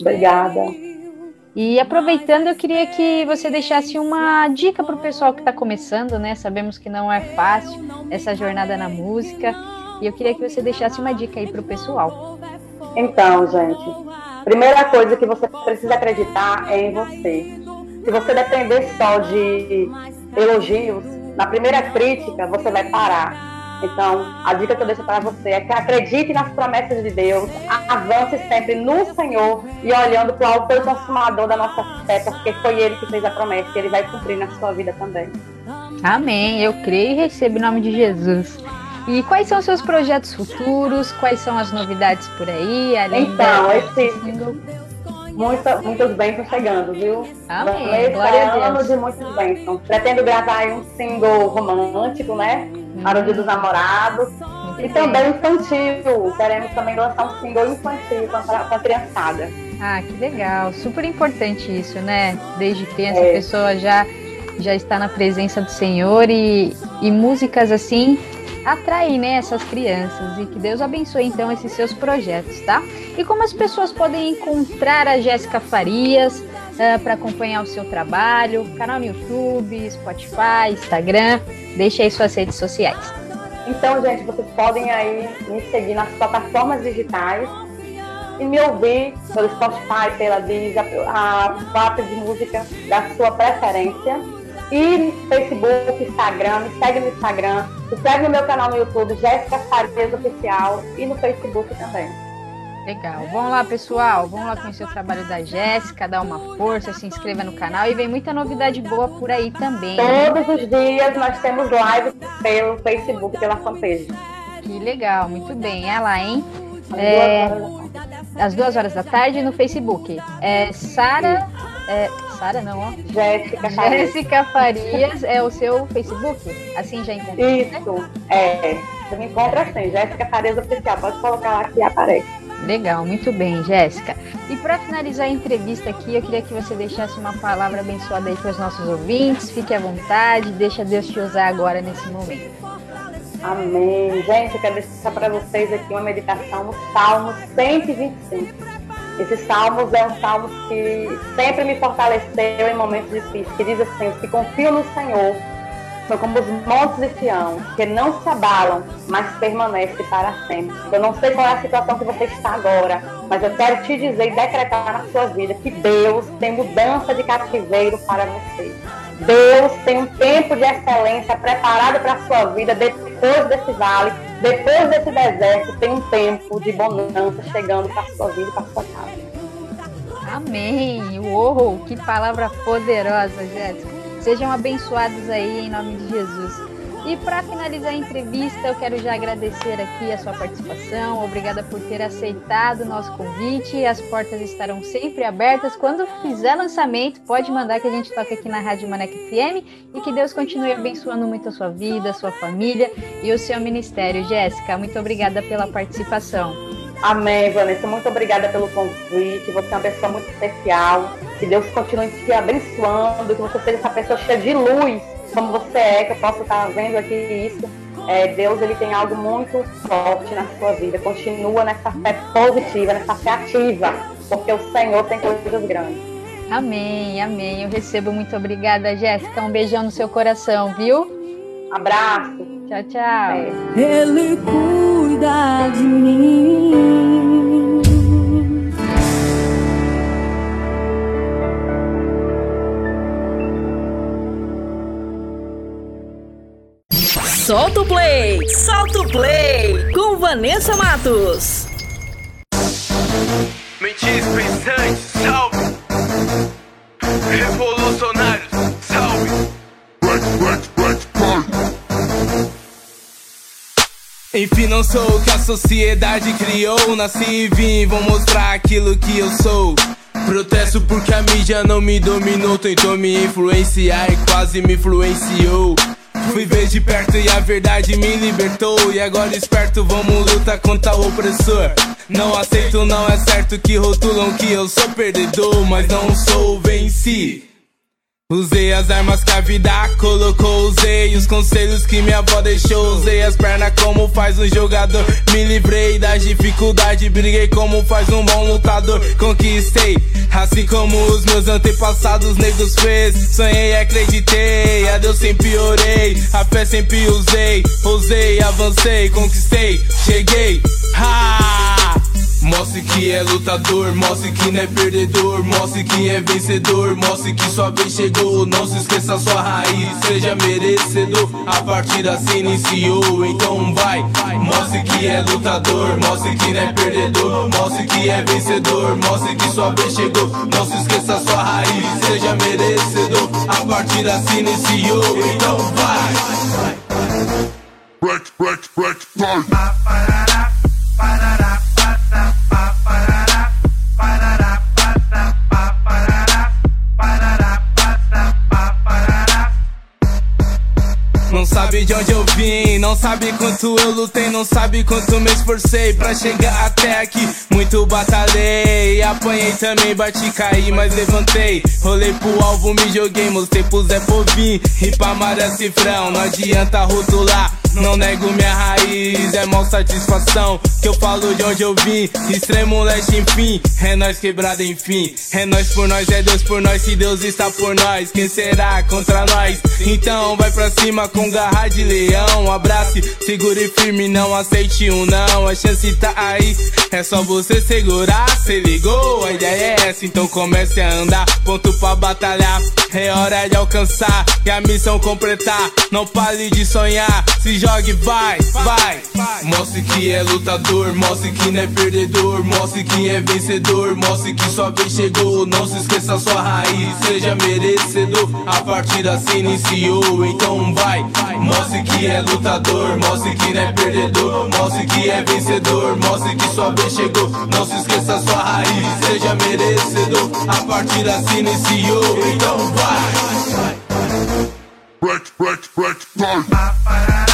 Obrigada. E aproveitando, eu queria que você deixasse uma dica para o pessoal que está começando, né? Sabemos que não é fácil essa jornada na música. E eu queria que você deixasse uma dica aí para o pessoal. Então, gente, primeira coisa que você precisa acreditar é em você. Se você depender só de elogios, na primeira crítica você vai parar então, a dica que eu deixo para você é que acredite nas promessas de Deus, avance sempre no Senhor e olhando para o autor consumador da nossa fé, porque foi ele que fez a promessa e ele vai cumprir na sua vida também. Amém. Eu creio e recebo em nome de Jesus. E quais são os seus projetos futuros? Quais são as novidades por aí? Além então, da... esse single. Muita, muitas bênçãos chegando, viu? Amém. Glória a Deus. ano de muitas bênçãos. Pretendo gravar um single romântico, né? Para o Dia dos Namorados. e também infantil. Queremos também lançar um single infantil com a, criançada. Ah, que legal. Super importante isso, né? Desde criança É. a pessoa já, já está na presença do Senhor e, e músicas assim atraem né, essas crianças. E que Deus abençoe então esses seus projetos, tá? E como as pessoas podem encontrar a Jéssica Farias para acompanhar o seu trabalho? Canal no YouTube, Spotify, Instagram. Deixa aí suas redes sociais. Então, gente, vocês podem aí me seguir nas plataformas digitais e me ouvir pelo Spotify, pela Deezer, a parte de música da sua preferência. E Facebook, Instagram, me segue no Instagram, se inscreve no meu canal no YouTube, Jéssica Farias Oficial, e no Facebook também. Legal. Vamos lá, pessoal. Vamos lá conhecer o trabalho da Jéssica, dar uma força, se inscreva no canal e vem muita novidade boa por aí também. Todos os dias nós temos live pelo Facebook, pela fanpage. Que legal, muito bem. É lá, hein? Às É, duas horas às duas horas da tarde no Facebook. É Sara. É, Sara não, ó. Jéssica Farias. Jéssica Farias é o seu Facebook? Assim já encontrou? Isso, é. Você me encontra assim, Jéssica Farias Oficial. Pode colocar lá que aparece. Legal, muito bem, Jéssica. E para finalizar a entrevista aqui, eu queria que você deixasse uma palavra abençoada aí para os nossos ouvintes. Fique à vontade, deixa Deus te usar agora nesse momento. Amém. Gente, eu quero deixar para vocês aqui uma meditação no Salmo 125. Esse Salmos é um salmo que sempre me fortaleceu em momentos difíceis, que diz assim, os que confiam no Senhor são como os montes de Sião, que não se abalam, mas permanecem para sempre. Eu não sei qual é a situação que você está agora, mas eu quero te dizer e decretar na sua vida que Deus tem mudança de cativeiro para você. Deus tem um tempo de excelência preparado para a sua vida depois desse vale, depois desse deserto, tem um tempo de bonança chegando para a sua vida e para a sua casa. Amém! Uou, que palavra poderosa, Jéssica. Sejam abençoados aí em nome de Jesus. E para finalizar a entrevista, eu quero já agradecer aqui a sua participação. Obrigada por ter aceitado o nosso convite. As portas estarão sempre abertas. Quando fizer lançamento, pode mandar que a gente toque aqui na Rádio Maneca FM e que Deus continue abençoando muito a sua vida, a sua família e o seu ministério. Jéssica, muito obrigada pela participação. Amém, Vanessa. Muito obrigada pelo convite. Você é uma pessoa muito especial. Que Deus continue te abençoando, que você seja essa pessoa cheia de luz, como você é, que eu posso estar vendo aqui isso. É, Deus ele tem algo muito forte na sua vida. Continua nessa fé positiva, nessa fé ativa, porque o Senhor tem coisas grandes. Amém, amém. Eu recebo. Muito obrigada, Jéssica. Um beijão no seu coração, viu? Abraço. Tchau, tchau. Ele cuida de mim. Solta o play! Solta o play! Com Vanessa Matos. Mentes pensantes, salve! Revolucionários, salve! Enfim, não sou o que a sociedade criou. Nasci e vim, vou mostrar aquilo que eu sou. Protesto porque a mídia não me dominou, tentou me influenciar e quase me influenciou. Fui ver de perto e a verdade me libertou. E agora esperto, vamos lutar contra o opressor. Não aceito, não é certo que rotulam que eu sou perdedor, mas não sou, venci. Usei as armas que a vida colocou, usei os conselhos que minha avó deixou, usei as pernas como faz um jogador. Me livrei das dificuldades, briguei como faz um bom lutador. Conquistei, assim como os meus antepassados negros fez. Sonhei e acreditei, a Deus sempre orei, a fé sempre usei. Ousei, avancei, conquistei, cheguei. Ha! Mostre que é lutador, mostre que não é perdedor, mostre que é vencedor, mostre que sua vez chegou. Não se esqueça sua raiz, seja merecedor. A partida se iniciou, então vai. Mostre que é lutador, mostre que não é perdedor, mostre que é vencedor, mostre que sua vez chegou. Não se esqueça sua raiz, seja merecedor. A partida se iniciou, então vai. Break, break, break, time. De onde eu vim, não sabe quanto eu lutei, não sabe quanto me esforcei pra chegar até aqui. Muito batalhei, apanhei também, bati, caí, mas levantei. Rolei pro alvo, me joguei, mostrei pro Zé Povim. E pra Maria Cifrão, não adianta rotular. Não nego minha raiz, é mó satisfação Que eu falo de onde eu vim Extremo leste, enfim É nós quebrado, enfim É nós por nós, é Deus por nós Se Deus está por nós, quem será contra nós? Então vai pra cima com garra de leão Abrace, segure firme, não aceite um não A chance tá aí, é só você segurar Cê ligou? A ideia é essa, então comece a andar Ponto pra batalhar, é hora de alcançar E a missão completar Não pare de sonhar, se jogue, vai, vai. Mostre que é lutador, mostre que não é perdedor, mostre que é vencedor, mostre que sua vez chegou. Não se esqueça sua raiz, seja merecedor. A partida se iniciou, então vai. Mostre que é lutador, mostre que não é perdedor, mostre que é vencedor, mostre que sua vez chegou. Não se esqueça sua raiz, seja merecedor. A partida se iniciou, então vai. Break, break, break, time.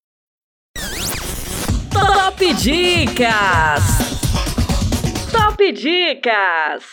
Top Dicas. Top Dicas.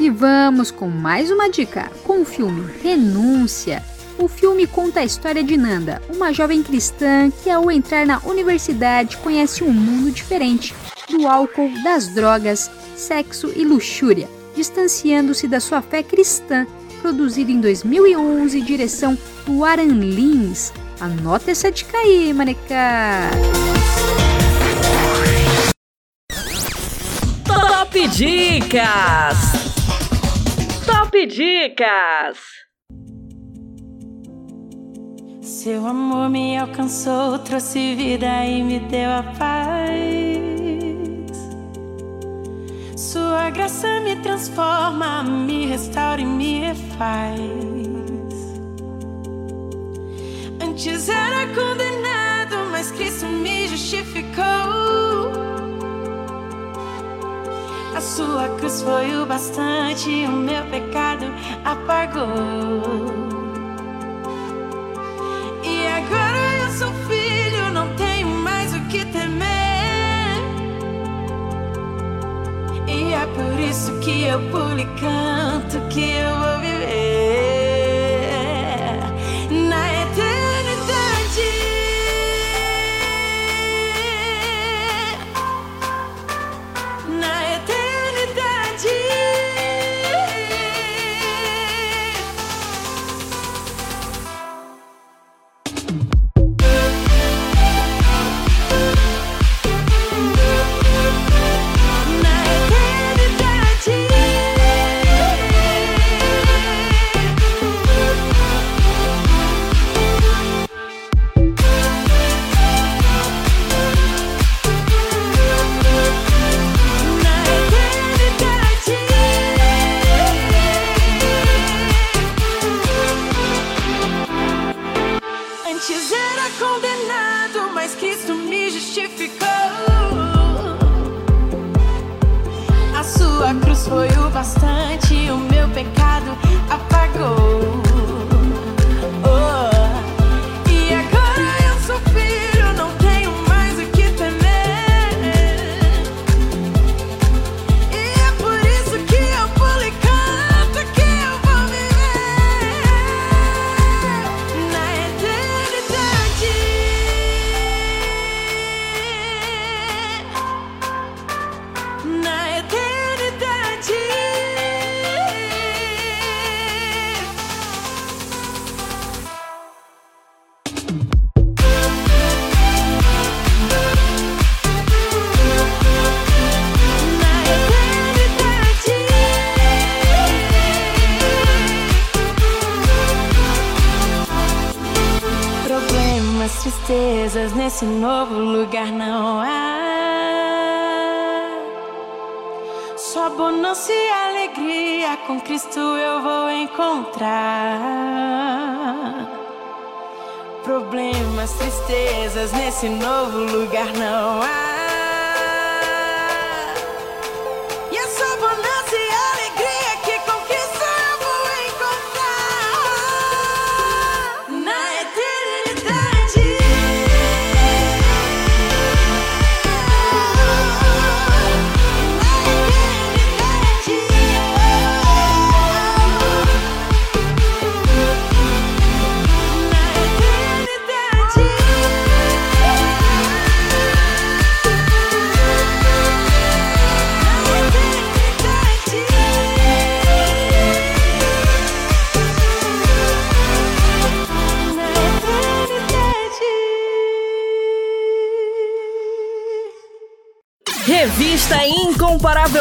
E vamos com mais uma dica, com o filme Renúncia. O filme conta a história de Nanda, uma jovem cristã que ao entrar na universidade conhece um mundo diferente do álcool, das drogas, sexo e luxúria, distanciando-se da sua fé cristã, produzido em 2011, direção do Aran Lins. Anota essa dica aí, maneca! Top Dicas. Top Dicas. Seu amor me alcançou, trouxe vida e me deu a paz. Sua graça me transforma, me restaura e me refaz. Antes era condenado, mas Cristo me justificou. A sua cruz foi o bastante, o meu pecado apagou. E agora eu sou filho, não tenho mais o que temer. E é por isso que eu pulo e canto que eu vou viver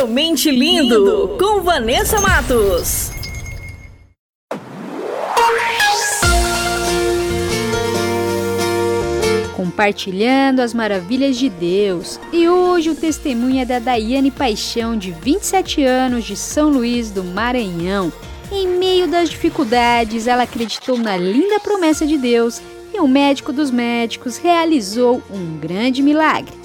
Incomparavelmente Lindo, com Vanessa Matos. Compartilhando as maravilhas de Deus. E hoje o testemunho é da Daiane Paixão, de 27 anos, de São Luís do Maranhão. Em meio das dificuldades, ela acreditou na linda promessa de Deus e o médico dos médicos realizou um grande milagre.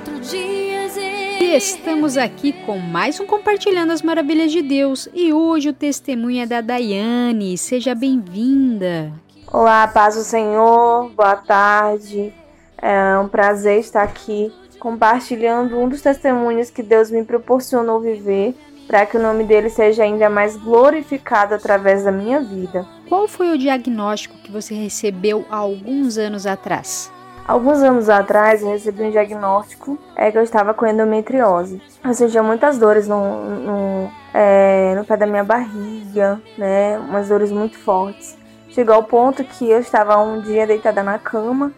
Quatro dias. E estamos aqui com mais um Compartilhando as Maravilhas de Deus. E hoje o testemunho é da Daiane. Seja bem-vinda. Olá, paz do Senhor, boa tarde. É um prazer estar aqui compartilhando um dos testemunhos que Deus me proporcionou viver, para que o nome dele seja ainda mais glorificado através da minha vida. Qual foi o diagnóstico que você recebeu há alguns anos atrás? Alguns anos atrás eu recebi um diagnóstico é que eu estava com endometriose. Eu sentia muitas dores no, no, é, no pé da minha barriga, né? Umas dores muito fortes. Chegou ao ponto que eu estava um dia deitada na cama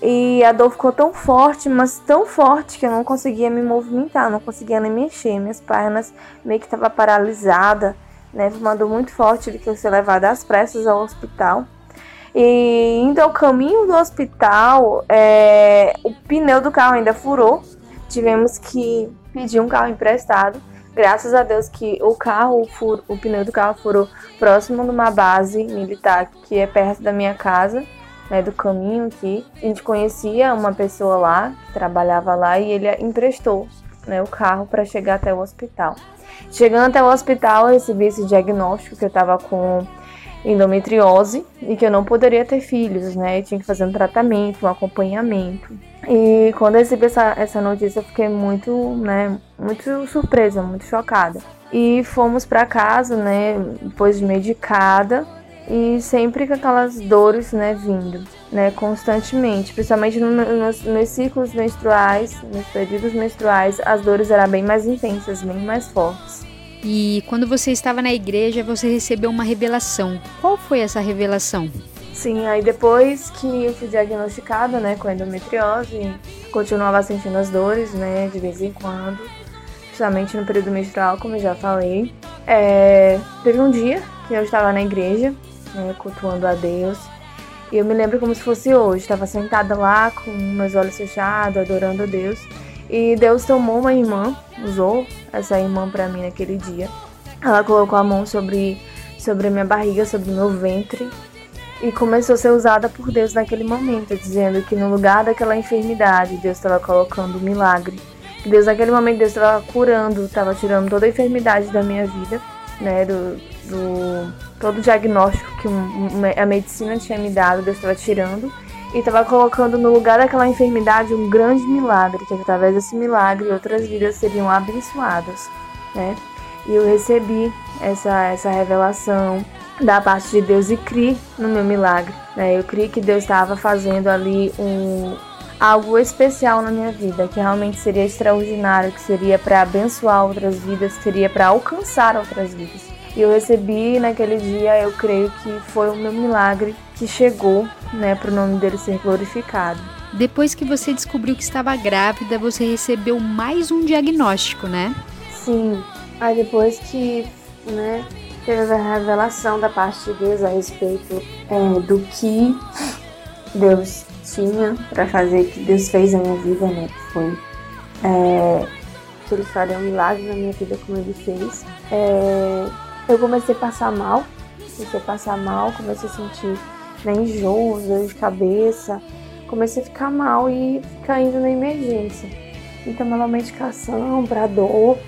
e a dor ficou tão forte, mas tão forte que eu não conseguia me movimentar, não conseguia nem mexer. Minhas pernas meio que estavam paralisadas, né? Foi uma dor muito forte, tive que ser levada às pressas ao hospital. E indo ao caminho do hospital, é, o pneu do carro ainda furou. Tivemos que pedir um carro emprestado. Graças a Deus que o carro, o, furo, o pneu do carro furou próximo de uma base militar que é perto da minha casa, né, do caminho aqui. A gente conhecia uma pessoa lá que trabalhava lá e ele emprestou né, o carro para chegar até o hospital. Chegando até o hospital, eu recebi esse diagnóstico que eu estava com endometriose e que eu não poderia ter filhos, né? Eu tinha que fazer um tratamento, um acompanhamento. E quando eu recebi essa, essa notícia, eu fiquei muito, né, muito surpresa, muito chocada. E fomos para casa, né, depois de medicada e sempre com aquelas dores, né, vindo, né, constantemente, principalmente no, nos, nos ciclos menstruais, nos períodos menstruais, as dores eram bem mais intensas, bem mais fortes. E quando você estava na igreja, você recebeu uma revelação. Qual foi essa revelação? Sim, aí depois que eu fui diagnosticada, né, com endometriose, continuava sentindo as dores, né, de vez em quando, principalmente no período menstrual, como eu já falei. É, teve um dia que eu estava na igreja, né, cultuando a Deus, e eu me lembro como se fosse hoje, estava sentada lá com meus olhos fechados, adorando a Deus, e Deus tomou uma irmã, usou essa irmã para mim naquele dia. Ela colocou a mão sobre sobre minha barriga, sobre meu ventre, e começou a ser usada por Deus naquele momento, dizendo que no lugar daquela enfermidade, Deus estava colocando um milagre. Deus, naquele momento, Deus estava curando, estava tirando toda a enfermidade da minha vida, né? Do, do todo o diagnóstico que a medicina tinha me dado, Deus estava tirando. E estava colocando no lugar daquela enfermidade um grande milagre, que através desse milagre outras vidas seriam abençoadas, né? E eu recebi essa, essa revelação da parte de Deus e criei no meu milagre, né? Eu criei que Deus estava fazendo ali um algo especial na minha vida, que realmente seria extraordinário, que seria para abençoar outras vidas, que seria para alcançar outras vidas. E eu recebi naquele dia, eu creio que foi o meu milagre que chegou, né, para o nome dele ser glorificado. Depois que você descobriu que estava grávida, você recebeu mais um diagnóstico, né? Sim. Aí depois que, né, teve a revelação da parte de Deus a respeito é, do que Deus tinha para fazer, que Deus fez na minha vida, né, que foi é, que Ele faria um milagre na minha vida como Ele fez. É, eu comecei a passar mal, comecei a passar mal, comecei a sentir né, enjoo, dor de cabeça, comecei a ficar mal e ficar indo na emergência. E tomava medicação para dor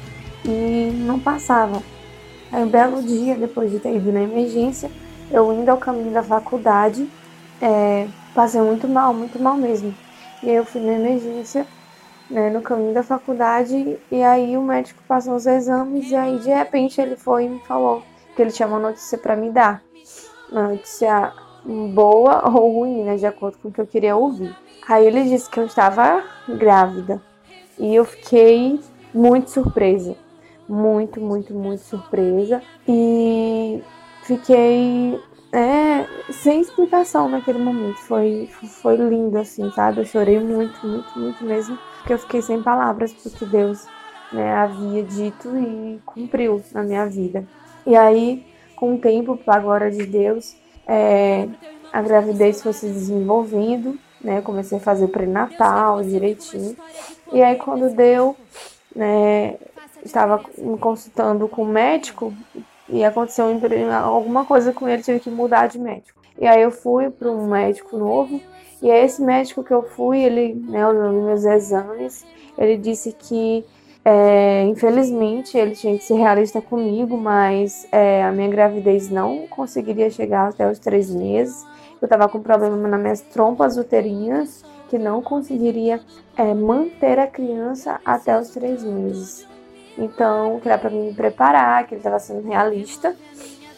e não passava. Aí um belo dia, depois de ter ido na emergência, eu indo ao caminho da faculdade, é, passei muito mal, muito mal mesmo. E aí eu fui na emergência, né, no caminho da faculdade, e aí o médico passou os exames, e aí de repente ele foi e me falou que ele tinha uma notícia para me dar. Uma notícia boa ou ruim, né, de acordo com o que eu queria ouvir. Aí ele disse que eu estava grávida. E eu fiquei muito surpresa. Muito, muito, muito surpresa. E fiquei é, sem explicação naquele momento. Foi, foi lindo, assim, sabe? Eu chorei muito, muito, muito mesmo. Porque eu fiquei sem palavras, porque Deus né, havia dito e cumpriu na minha vida. E aí, com o tempo, para a glória de Deus, é, a gravidez foi se desenvolvendo, né? Comecei a fazer pré-natal direitinho. E aí, quando deu, né, estava me consultando com o médico e aconteceu um- alguma coisa com ele, tive que mudar de médico. E aí eu fui para um médico novo e é esse médico que eu fui, ele, né, olhando meus exames, ele disse que é, infelizmente ele tinha que ser realista comigo, mas é, a minha gravidez não conseguiria chegar até os três meses. Eu estava com problema nas minhas trompas uterinas, que não conseguiria é, manter a criança até os três meses. Então, que era para me preparar, que ele estava sendo realista,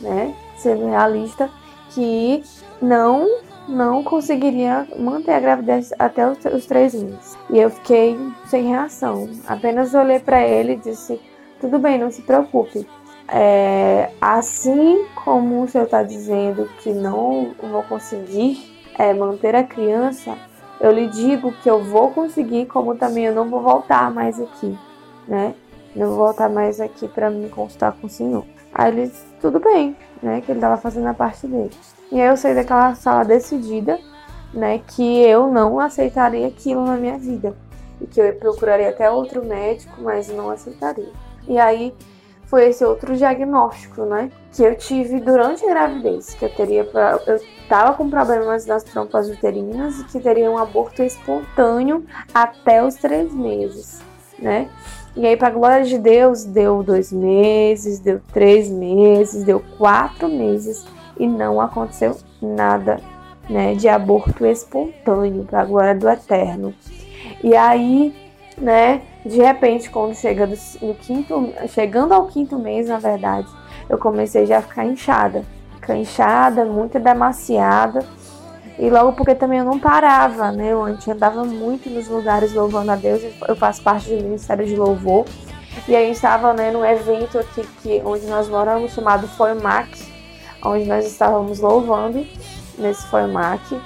né? Sendo realista, que não não conseguiria manter a gravidez até os, três meses. E eu fiquei sem reação. Apenas olhei para ele e disse: tudo bem, não se preocupe. É, assim como o senhor está dizendo que não vou conseguir é, manter a criança, eu lhe digo que eu vou conseguir, como também eu não vou voltar mais aqui, né? Não vou voltar mais aqui para me consultar com o senhor. Aí ele tudo bem, né? Que ele estava fazendo a parte dele. E aí eu saí daquela sala decidida, né? Que eu não aceitaria aquilo na minha vida. E que eu procuraria até outro médico, mas não aceitaria. E aí foi esse outro diagnóstico, né? Que eu tive durante a gravidez, que eu teria pra, eu tava com problemas nas trompas uterinas e que teria um aborto espontâneo até os três meses, né? E aí, para glória de Deus, deu dois meses, deu três meses, deu quatro meses e não aconteceu nada, né, de aborto espontâneo, para glória do Eterno. E aí, né, de repente, quando chega do, quinto, chegando ao quinto mês, na verdade, eu comecei já a ficar inchada, ficar inchada, muito demasiada. E logo porque também eu não parava, né? Eu antes andava muito nos lugares louvando a Deus. Eu faço parte do Ministério de Louvor. E aí estava né, num evento aqui que, onde nós moramos, chamado Foimac, onde nós estávamos louvando nesse Foimac.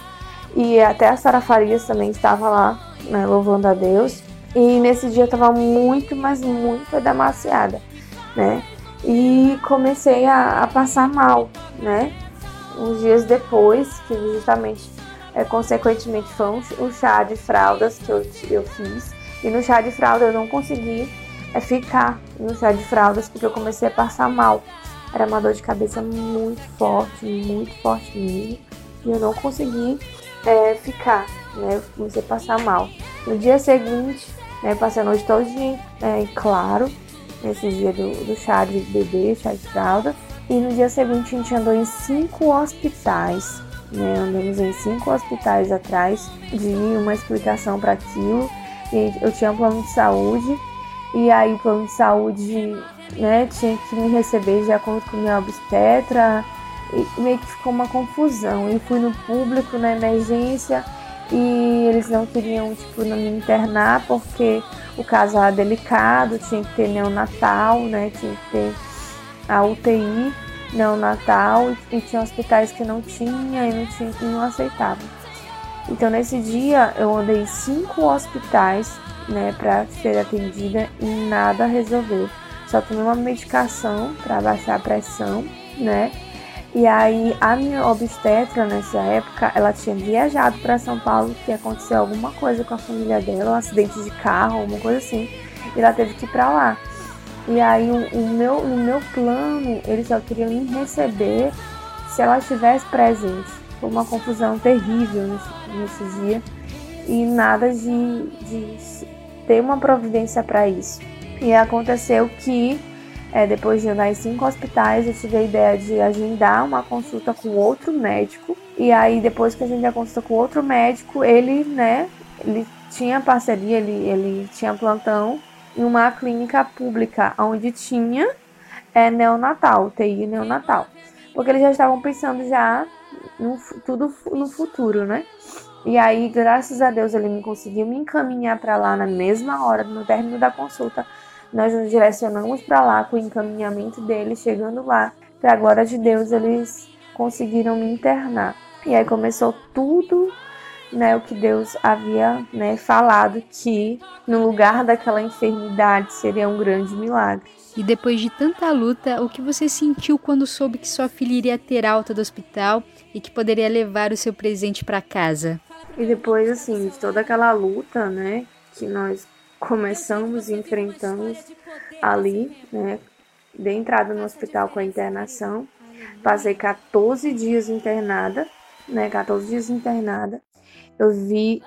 E até a Sara Farias também estava lá, né, louvando a Deus. E nesse dia eu estava muito, mas muito demasiada, né? E comecei a, a passar mal, né? uns dias depois, que justamente, é, consequentemente, foi um, um chá de fraldas que eu, eu fiz. E no chá de fralda eu não consegui é, ficar no chá de fraldas porque eu comecei a passar mal. Era uma dor de cabeça muito forte, muito forte mesmo. E eu não consegui é, ficar, né? Eu comecei a passar mal. No dia seguinte, Né, passei a noite todinha é, em claro, nesse dia do, do chá de bebê, chá de fralda. E no dia seguinte a gente andou em cinco hospitais, né? Andamos em cinco hospitais atrás de uma explicação para aquilo. E eu tinha um plano de saúde, e aí o plano de saúde né, tinha que me receber de acordo com minha obstetra, e meio que ficou uma confusão. E fui no público, na emergência, e eles não queriam, tipo, não me internar porque o caso era delicado, tinha que ter neonatal, né, tinha que ter a UTI neonatal, e, e tinha hospitais que não tinha e não, tinha, e não aceitavam. Então nesse dia eu andei cinco hospitais, né, para ser atendida e nada resolveu. Só tomei uma medicação para baixar a pressão, né? E aí a minha obstetra nessa época, ela tinha viajado para São Paulo que aconteceu alguma coisa com a família dela, um acidente de carro, alguma coisa assim, e ela teve que ir para lá. E aí o, o, meu, no meu plano, eles só queriam me receber se ela estivesse presente. Foi uma confusão terrível nesse, nesse dia e nada de, de ter uma providência para isso. E aconteceu que é, depois de andar em cinco hospitais, eu tive a ideia de agendar uma consulta com outro médico. E aí, depois que a gente a consulta com outro médico, ele, né, ele tinha parceria, ele, ele tinha plantão em uma clínica pública, onde tinha é, neonatal, TI neonatal. Porque eles já estavam pensando já no, tudo no futuro, né? E aí, graças a Deus, ele me conseguiu me encaminhar para lá na mesma hora, no término da consulta nós nos direcionamos para lá com o encaminhamento deles, chegando lá, para glória de Deus, eles conseguiram me internar. E aí começou tudo, né, o que Deus havia, né, falado que no lugar daquela enfermidade seria um grande milagre. E depois de tanta luta, o que você sentiu quando soube que sua filha iria ter alta do hospital e que poderia levar o seu presente para casa? E depois, assim, de toda aquela luta, né, que nós começamos e enfrentamos ali, né, de entrada no hospital com a internação. Passei 14 dias internada, né, 14 dias internada. Eu vi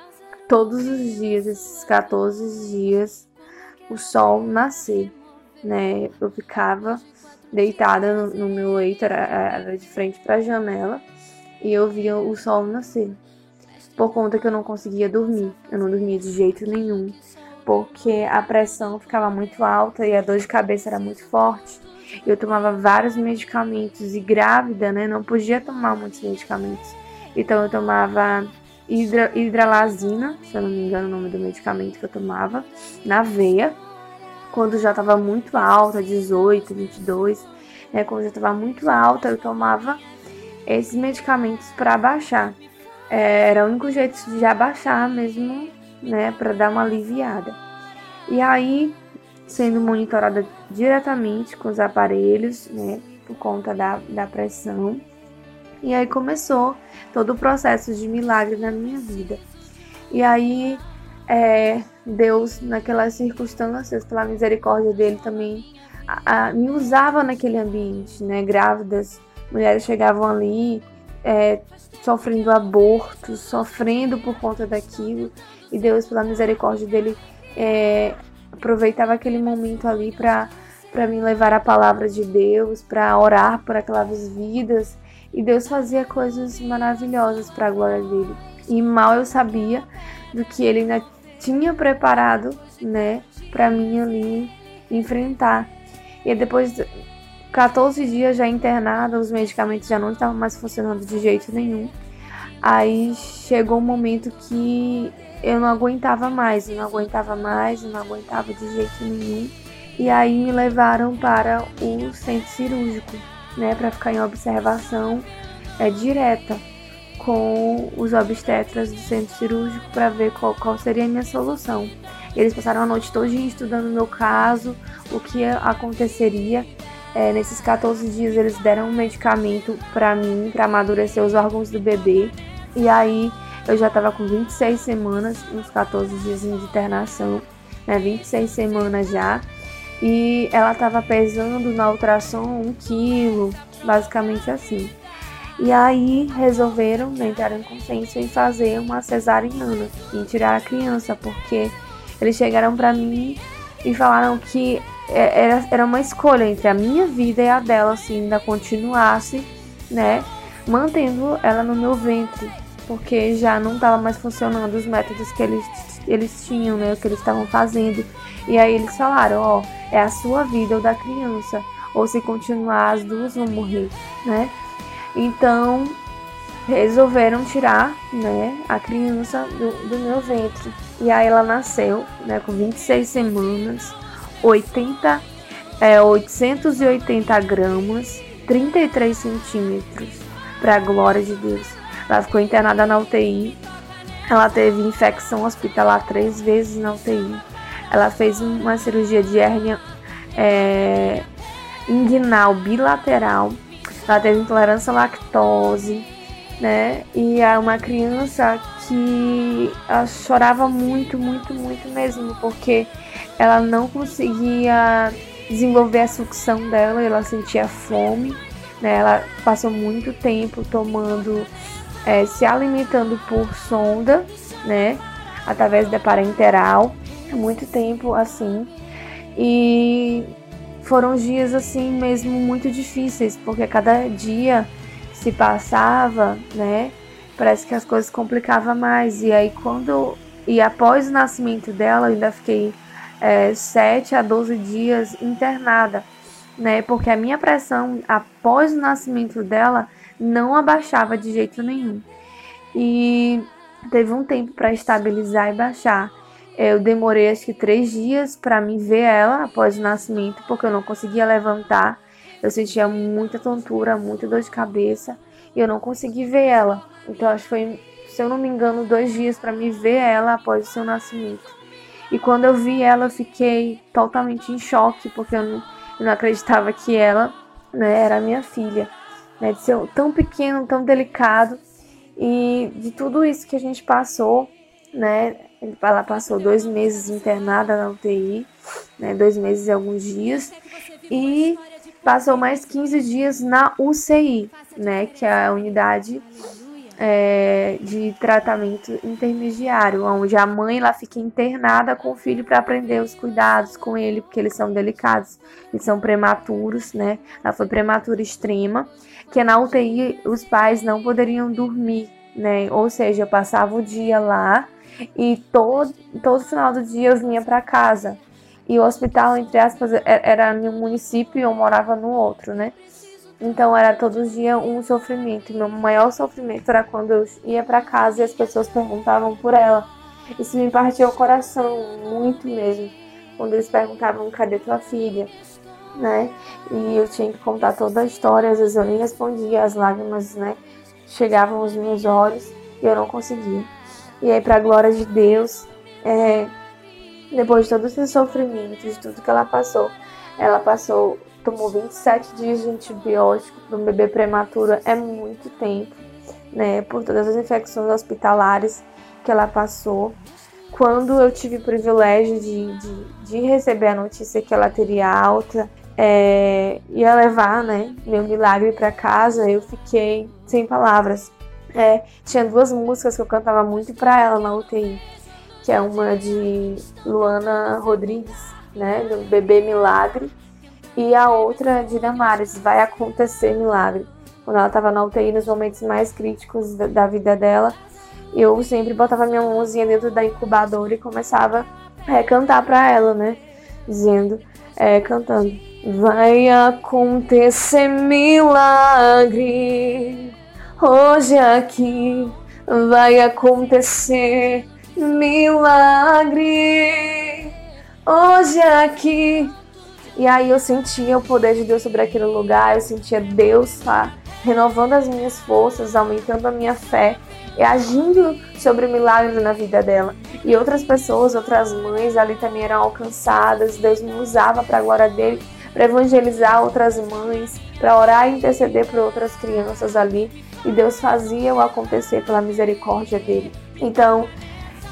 todos os dias, esses 14 dias, o sol nascer, né? Eu ficava deitada no, no meu leito, era, era de frente para a janela, e eu via o sol nascer. Por conta que eu não conseguia dormir, eu não dormia de jeito nenhum porque a pressão ficava muito alta e a dor de cabeça era muito forte. Eu tomava vários medicamentos e grávida, né, não podia tomar muitos medicamentos. Então eu tomava hidra, hidralazina, se eu não me engano o nome do medicamento que eu tomava, na veia, quando já estava muito alta, 18, 22, né, quando já estava muito alta, eu tomava esses medicamentos para abaixar. É, era o único jeito de abaixar mesmo né, para dar uma aliviada. E aí, sendo monitorada diretamente com os aparelhos, né, por conta da, da pressão. E aí começou todo o processo de milagre na minha vida. E aí, é, Deus, naquelas circunstâncias, pela misericórdia dele também, a, a, me usava naquele ambiente, né? Grávidas, mulheres chegavam ali é, sofrendo abortos, sofrendo por conta daquilo e Deus, pela misericórdia dele, é, aproveitava aquele momento ali para para me levar a palavra de Deus, para orar por aquelas vidas, e Deus fazia coisas maravilhosas para a glória dele. E mal eu sabia do que ele ainda tinha preparado, né, para mim ali enfrentar. E depois de 14 dias já internada, os medicamentos já não estavam mais funcionando de jeito nenhum. Aí chegou um momento que eu não aguentava mais, eu não aguentava mais, eu não aguentava de jeito nenhum. E aí me levaram para o centro cirúrgico, né, para ficar em observação é, direta com os obstetras do centro cirúrgico para ver qual, qual seria a minha solução. Eles passaram a noite toda estudando o meu caso, o que aconteceria. É, nesses 14 dias eles deram um medicamento para mim, para amadurecer os órgãos do bebê. E aí eu já estava com 26 semanas, uns 14 dias de internação, né? 26 semanas já. E ela estava pesando na ultrassom um quilo, basicamente assim. E aí resolveram né, entrar em consenso em fazer uma cesariana, em tirar a criança, porque eles chegaram para mim e falaram que é, era, era uma escolha entre a minha vida e a dela, se ainda continuasse, né, mantendo ela no meu ventre, porque já não estava mais funcionando os métodos que eles, eles tinham, né, que eles estavam fazendo. E aí eles falaram, ó, é a sua vida ou da criança, ou se continuar as duas vão morrer, né? Então resolveram tirar, né, a criança do, do meu ventre. E aí ela nasceu, né, com 26 semanas, 80, é, 880 gramas, 33 centímetros, para a glória de Deus. Ela ficou internada na UTI. Ela teve infecção hospitalar três vezes na UTI. Ela fez uma cirurgia de hérnia é, inguinal bilateral. Ela teve intolerância à lactose, né? E é uma criança que chorava muito, muito, muito mesmo, porque ela não conseguia desenvolver a sucção dela, ela sentia fome, né? Ela passou muito tempo tomando, é, se alimentando por sonda, né? Através da parenteral, muito tempo assim. E foram dias assim mesmo muito difíceis, porque cada dia se passava, né? Parece que as coisas complicavam mais. E aí quando. E após o nascimento dela, eu ainda fiquei é, 7 a 12 dias internada, né? Porque a minha pressão após o nascimento dela não abaixava de jeito nenhum. E teve um tempo para estabilizar e baixar. Eu demorei acho que três dias para me ver ela após o nascimento, porque eu não conseguia levantar. Eu sentia muita tontura, muita dor de cabeça e eu não consegui ver ela. Então acho que foi, se eu não me engano, dois dias para me ver ela após o seu nascimento. E quando eu vi ela, eu fiquei totalmente em choque, porque eu não, eu não acreditava que ela né, era minha filha. Né, de ser tão pequeno, tão delicado. E de tudo isso que a gente passou, né? Ela passou dois meses internada na UTI, né? Dois meses e alguns dias. E passou mais 15 dias na UCI, né? Que é a unidade é, de tratamento intermediário, onde a mãe ela fica internada com o filho para aprender os cuidados com ele, porque eles são delicados, eles são prematuros, né? Ela foi prematura extrema, que na UTI os pais não poderiam dormir, né? Ou seja, eu passava o dia lá e todo, todo final do dia eu vinha para casa. E o hospital, entre aspas, era em um município e eu morava no outro, né? Então era todo dia um sofrimento. Meu maior sofrimento era quando eu ia para casa e as pessoas perguntavam por ela. Isso me partia o coração muito mesmo. Quando eles perguntavam cadê tua filha, né? E eu tinha que contar toda a história. Às vezes eu nem respondia, as lágrimas, né? Chegavam aos meus olhos e eu não conseguia. E aí, para glória de Deus, é, depois de todo esse sofrimento, de tudo que ela passou, ela passou tomou 27 dias de antibiótico para um bebê prematuro é muito tempo, né? Por todas as infecções hospitalares que ela passou. Quando eu tive o privilégio de, de, de receber a notícia que ela teria alta, é, ia levar, né, meu milagre para casa, eu fiquei sem palavras. É, tinha duas músicas que eu cantava muito para ela na UTI, que é uma de Luana Rodrigues, né, do Bebê Milagre, e a outra de Damares, Vai Acontecer Milagre. Quando ela estava na UTI, nos momentos mais críticos da, da, vida dela, eu sempre botava minha mãozinha dentro da incubadora e começava a é, cantar para ela, né? Dizendo, é, cantando: Vai acontecer milagre hoje aqui, vai acontecer milagre hoje aqui. E aí eu sentia o poder de Deus sobre aquele lugar, eu sentia Deus tá, renovando as minhas forças, aumentando a minha fé e agindo sobre o milagre na vida dela. E outras pessoas, outras mães ali também eram alcançadas. Deus me usava para a glória dele, para evangelizar outras mães, para orar e interceder por outras crianças ali. E Deus fazia o acontecer pela misericórdia dele. Então,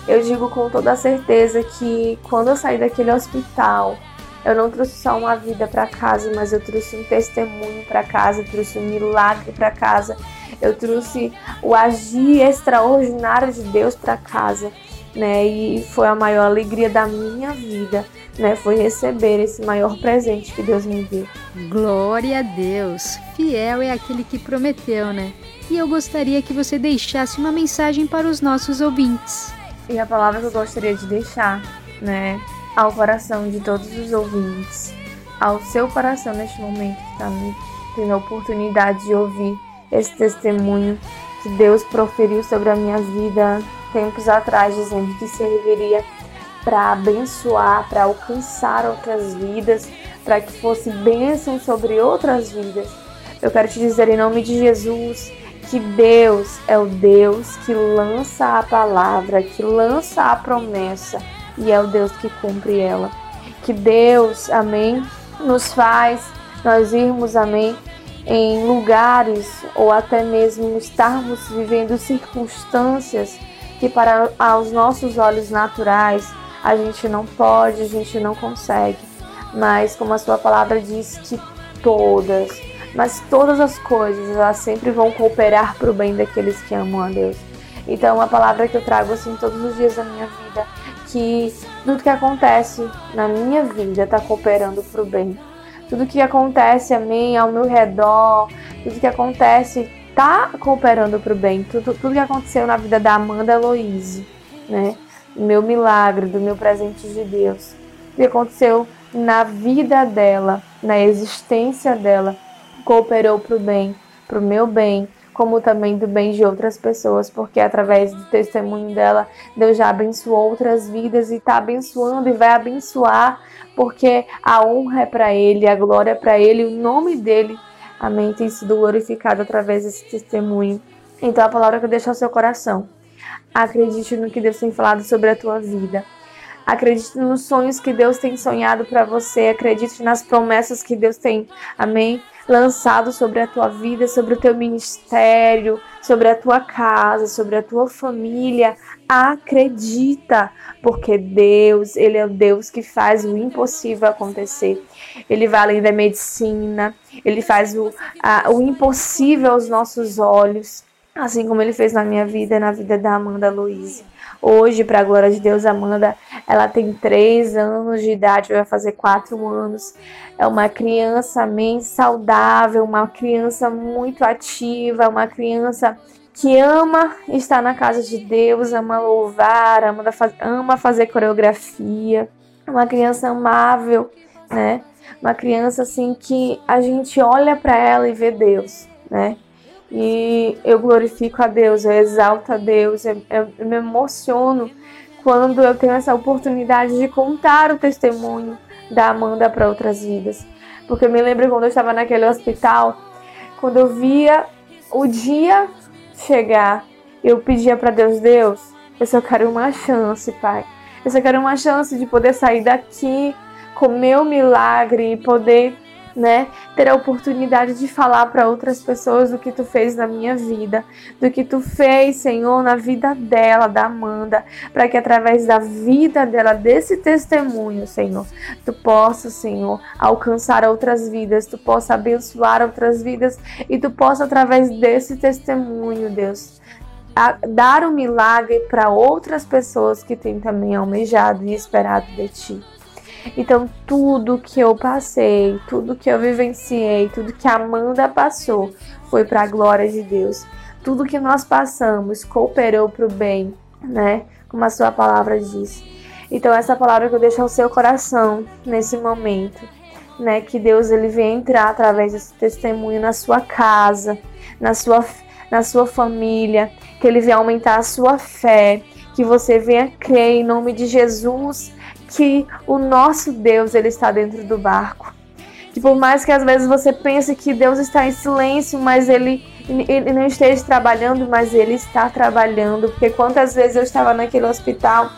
eu digo com toda certeza que quando eu saí daquele hospital, eu não trouxe só uma vida para casa, mas eu trouxe um testemunho para casa, eu trouxe um milagre para casa, eu trouxe o agir extraordinário de Deus para casa. né? E foi a maior alegria da minha vida, né? Foi receber esse maior presente que Deus me deu. Glória a Deus! Fiel é aquele que prometeu, né? E eu gostaria que você deixasse uma mensagem para os nossos ouvintes. E a palavra que eu gostaria de deixar, né, ao coração de todos os ouvintes, ao seu coração neste momento que está tendo a oportunidade de ouvir esse testemunho que Deus proferiu sobre a minha vida tempos atrás, dizendo que serviria para abençoar, para alcançar outras vidas, para que fosse bênção sobre outras vidas. Eu quero te dizer em nome de Jesus que Deus é o Deus que lança a palavra, que lança a promessa e é o Deus que cumpre ela. Que Deus, amém, nos faz nós irmos, amém, em lugares ou até mesmo estarmos vivendo circunstâncias que para aos nossos olhos naturais a gente não pode, a gente não consegue. Mas como a sua palavra diz que todas, mas todas as coisas, elas sempre vão cooperar para o bem daqueles que amam a Deus. Então, a palavra que eu trago assim todos os dias da minha vida, que tudo que acontece na minha vida está cooperando para o bem. Tudo que acontece a mim, ao meu redor, tudo que acontece está cooperando para o bem. Tudo, tudo que aconteceu na vida da Amanda Eloise, né? Do meu milagre, do meu presente de Deus. Que aconteceu na vida dela, na existência dela, cooperou para o bem, para o meu bem, como também do bem de outras pessoas, porque através do testemunho dela, Deus já abençoou outras vidas e está abençoando e vai abençoar, porque a honra é para Ele, a glória é para Ele, o nome dele, amém, tem sido glorificado através desse testemunho. Então a palavra que eu deixo ao seu coração. Acredite no que Deus tem falado sobre a tua vida. Acredite nos sonhos que Deus tem sonhado para você. Acredite nas promessas que Deus tem, amém, lançado sobre a tua vida, sobre o teu ministério, sobre a tua casa, sobre a tua família. Acredita, porque Deus, ele é o Deus que faz o impossível acontecer. Ele vai além da medicina, ele faz o, a, o impossível aos nossos olhos, assim como ele fez na minha vida e na vida da Amanda Luiz. Hoje, para a glória de Deus, Amanda, ela tem três anos de idade, vai fazer quatro anos. É uma criança bem saudável, uma criança muito ativa, uma criança que ama estar na casa de Deus, ama louvar, ama, ama fazer coreografia. Uma criança amável, né? Uma criança assim que a gente olha para ela e vê Deus, né? E eu glorifico a Deus, eu exalto a Deus, eu, eu, eu me emociono quando eu tenho essa oportunidade de contar o testemunho da Amanda para outras vidas. Porque eu me lembro quando eu estava naquele hospital, quando eu via o dia chegar, eu pedia para Deus, Deus, eu só quero uma chance, Pai. Eu só quero uma chance de poder sair daqui com meu milagre e poder né, ter a oportunidade de falar para outras pessoas do que tu fez na minha vida, do que tu fez, Senhor, na vida dela, da Amanda, para que através da vida dela, desse testemunho, Senhor, tu possa, Senhor, alcançar outras vidas, tu possa abençoar outras vidas e tu possa através desse testemunho, Deus, dar um milagre para outras pessoas que têm também almejado e esperado de ti. Então, tudo que eu passei, tudo que eu vivenciei, tudo que Amanda passou foi para a glória de Deus. Tudo que nós passamos cooperou para o bem, né? Como a sua palavra diz. Então, essa palavra que eu deixo ao seu coração nesse momento, né? Que Deus ele venha entrar através desse testemunho na sua casa, na sua, na sua família, que ele venha aumentar a sua fé, que você venha crer em nome de Jesus que o nosso Deus ele está dentro do barco. Que por mais que às vezes você pense que Deus está em silêncio, mas ele, ele não esteja trabalhando, mas ele está trabalhando. Porque quantas vezes eu estava naquele hospital,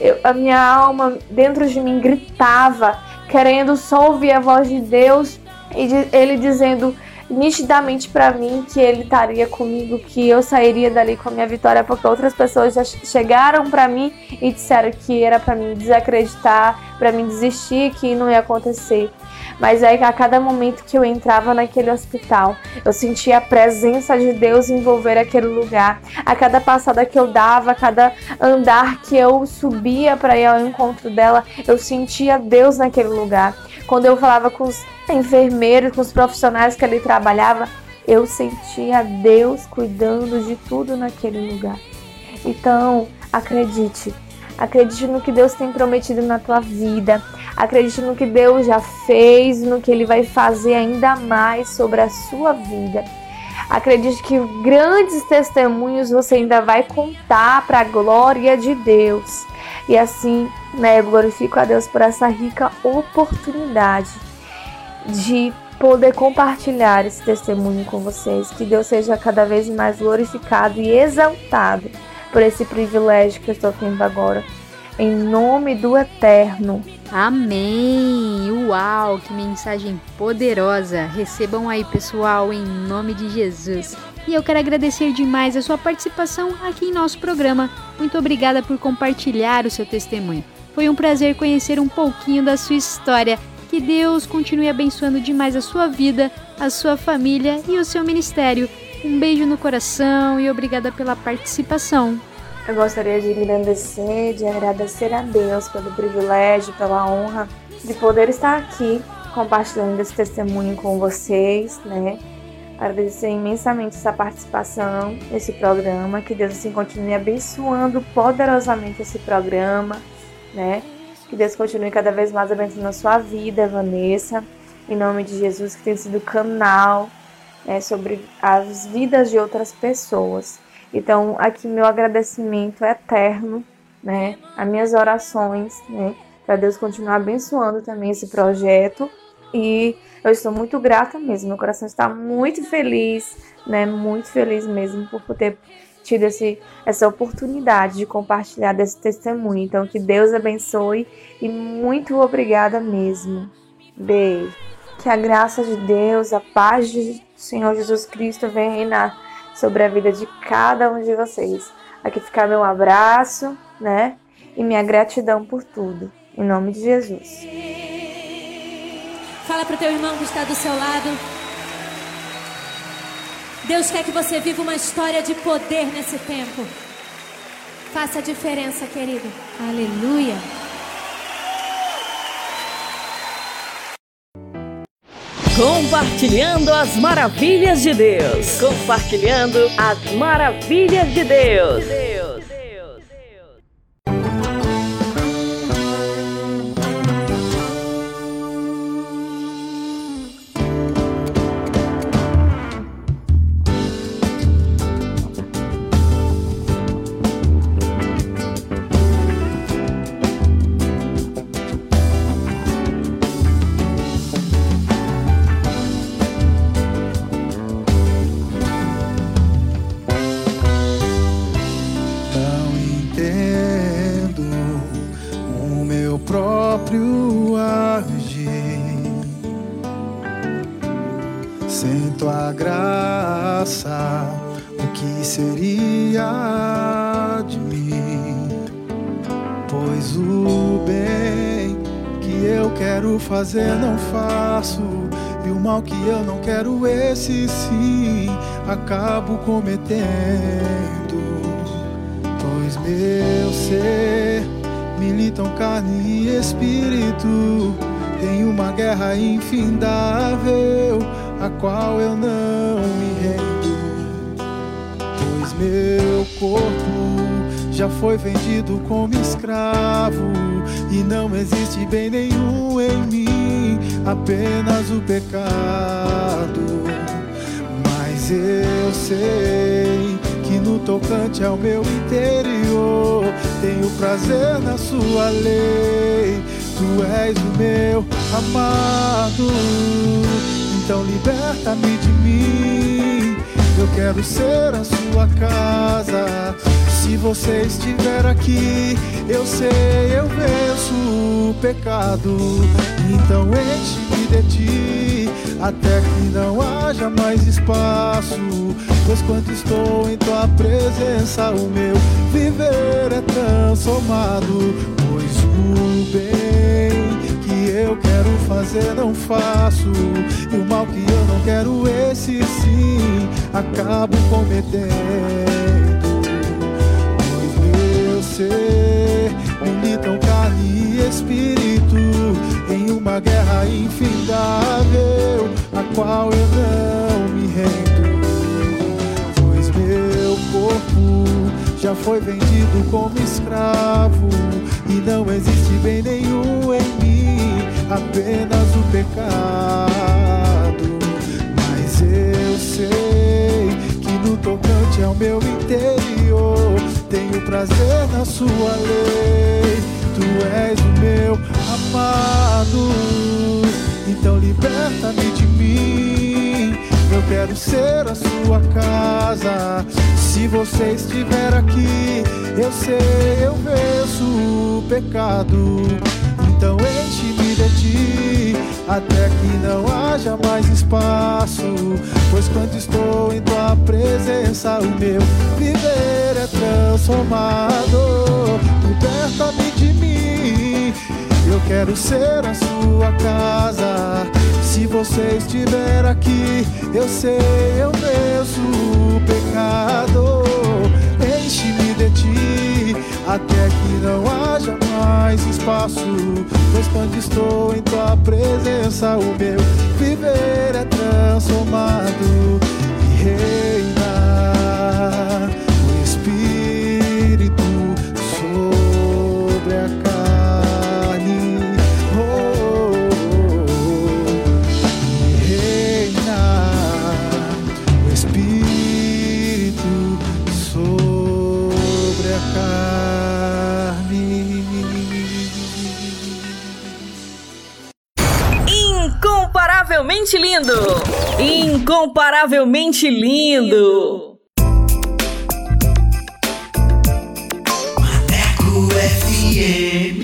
eu, a minha alma dentro de mim gritava, querendo só ouvir a voz de Deus e de, ele dizendo: nitidamente para mim que ele estaria comigo, que eu sairia dali com a minha vitória, porque outras pessoas já chegaram para mim e disseram que era para mim desacreditar, para mim desistir, que não ia acontecer. Mas que a cada momento que eu entrava naquele hospital, eu sentia a presença de Deus envolver aquele lugar. A cada passada que eu dava, a cada andar que eu subia para ir ao encontro dela, eu sentia Deus naquele lugar. Quando eu falava com os enfermeiros, com os profissionais que ali trabalhava, eu sentia Deus cuidando de tudo naquele lugar. Então, acredite, acredite no que Deus tem prometido na tua vida. Acredite no que Deus já fez, no que Ele vai fazer ainda mais sobre a sua vida. Acredite que grandes testemunhos você ainda vai contar para a glória de Deus. E assim, né, eu glorifico a Deus por essa rica oportunidade de poder compartilhar esse testemunho com vocês. Que Deus seja cada vez mais glorificado e exaltado por esse privilégio que eu estou tendo agora. Em nome do Eterno. Amém! Uau, que mensagem poderosa! Recebam aí, pessoal, em nome de Jesus. E eu quero agradecer demais a sua participação aqui em nosso programa. Muito obrigada por compartilhar o seu testemunho. Foi um prazer conhecer um pouquinho da sua história. Que Deus continue abençoando demais a sua vida, a sua família e o seu ministério. Um beijo no coração e obrigada pela participação. Eu gostaria de agradecer, de agradecer a Deus pelo privilégio, pela honra de poder estar aqui compartilhando esse testemunho com vocês, né? Agradecer imensamente essa participação nesse programa, que Deus assim continue abençoando poderosamente esse programa, né? Que Deus continue cada vez mais abençoando a sua vida, Vanessa, em nome de Jesus, que tem sido canal né, sobre as vidas de outras pessoas. Então, aqui meu agradecimento é eterno, né? As minhas orações, né? Para Deus continuar abençoando também esse projeto. E eu estou muito grata mesmo. Meu coração está muito feliz, né? Muito feliz mesmo por ter tido esse, essa oportunidade de compartilhar desse testemunho. Então, que Deus abençoe e muito obrigada mesmo. Beijo. Que a graça de Deus, a paz de Senhor Jesus Cristo venha reinar sobre a vida de cada um de vocês. Aqui fica meu abraço, né? E minha gratidão por tudo. Em nome de Jesus. Fala pro teu irmão que está do seu lado. Deus quer que você viva uma história de poder nesse tempo. Faça a diferença, querido. Aleluia. Compartilhando as maravilhas de Deus. Compartilhando as maravilhas de Deus. Não mal que eu não quero, esse sim, acabo cometendo. Pois meu ser militam carne e espírito. Tem uma guerra infindável, a qual eu não me rendo. Pois meu corpo já foi vendido como escravo, e não existe bem nenhum em mim, apenas o pecado. Mas eu sei que no tocante ao meu interior tenho prazer na sua lei. Tu és o meu amado, então liberta-me de mim. Eu quero ser a sua casa. Se você estiver aqui, eu sei, eu venço o pecado. Então enche-me de ti, até que não haja mais espaço. Pois quando estou em tua presença, o meu viver é transformado. Pois o bem que eu quero fazer não faço. E o mal que eu não quero, esse sim, acabo cometendo. Ser militam carne e espírito em uma guerra infindável, a qual eu não me rendo. Pois meu corpo já foi vendido como escravo e não existe bem nenhum em mim, apenas o pecado. Mas eu sei que no tocante ao meu interior tenho prazer na sua lei. Tu és o meu amado, então liberta-me de mim. Eu quero ser a sua casa. Se você estiver aqui, eu sei, eu venço o pecado. Então enche-me de ti, até que não haja mais espaço. Pois quando estou em tua presença, o meu viver é transformado. Liberta-me de mim, eu quero ser a sua casa. Se você estiver aqui, eu sei, eu venço o pecado. Enche-me de ti, até que não haja mais espaço. Pois quando estou em tua presença, o meu viver é transformado e reina Incomparavelmente lindo! Incomparavelmente lindo! Maneco FM.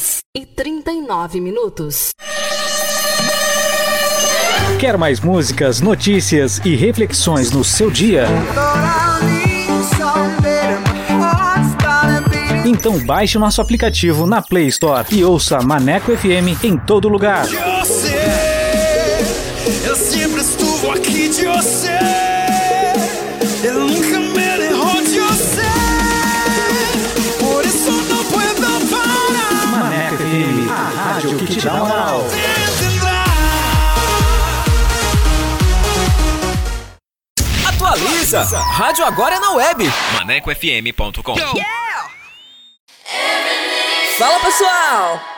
Horas e 39 minutos. Quer mais músicas, notícias e reflexões no seu dia? Então baixe o nosso aplicativo na Play Store e ouça Maneco FM em todo lugar. Você, eu sempre estuvo aqui de você. Que te dá moral. Atualiza! Rádio agora é na web. ManecoFM.com. Fala pessoal!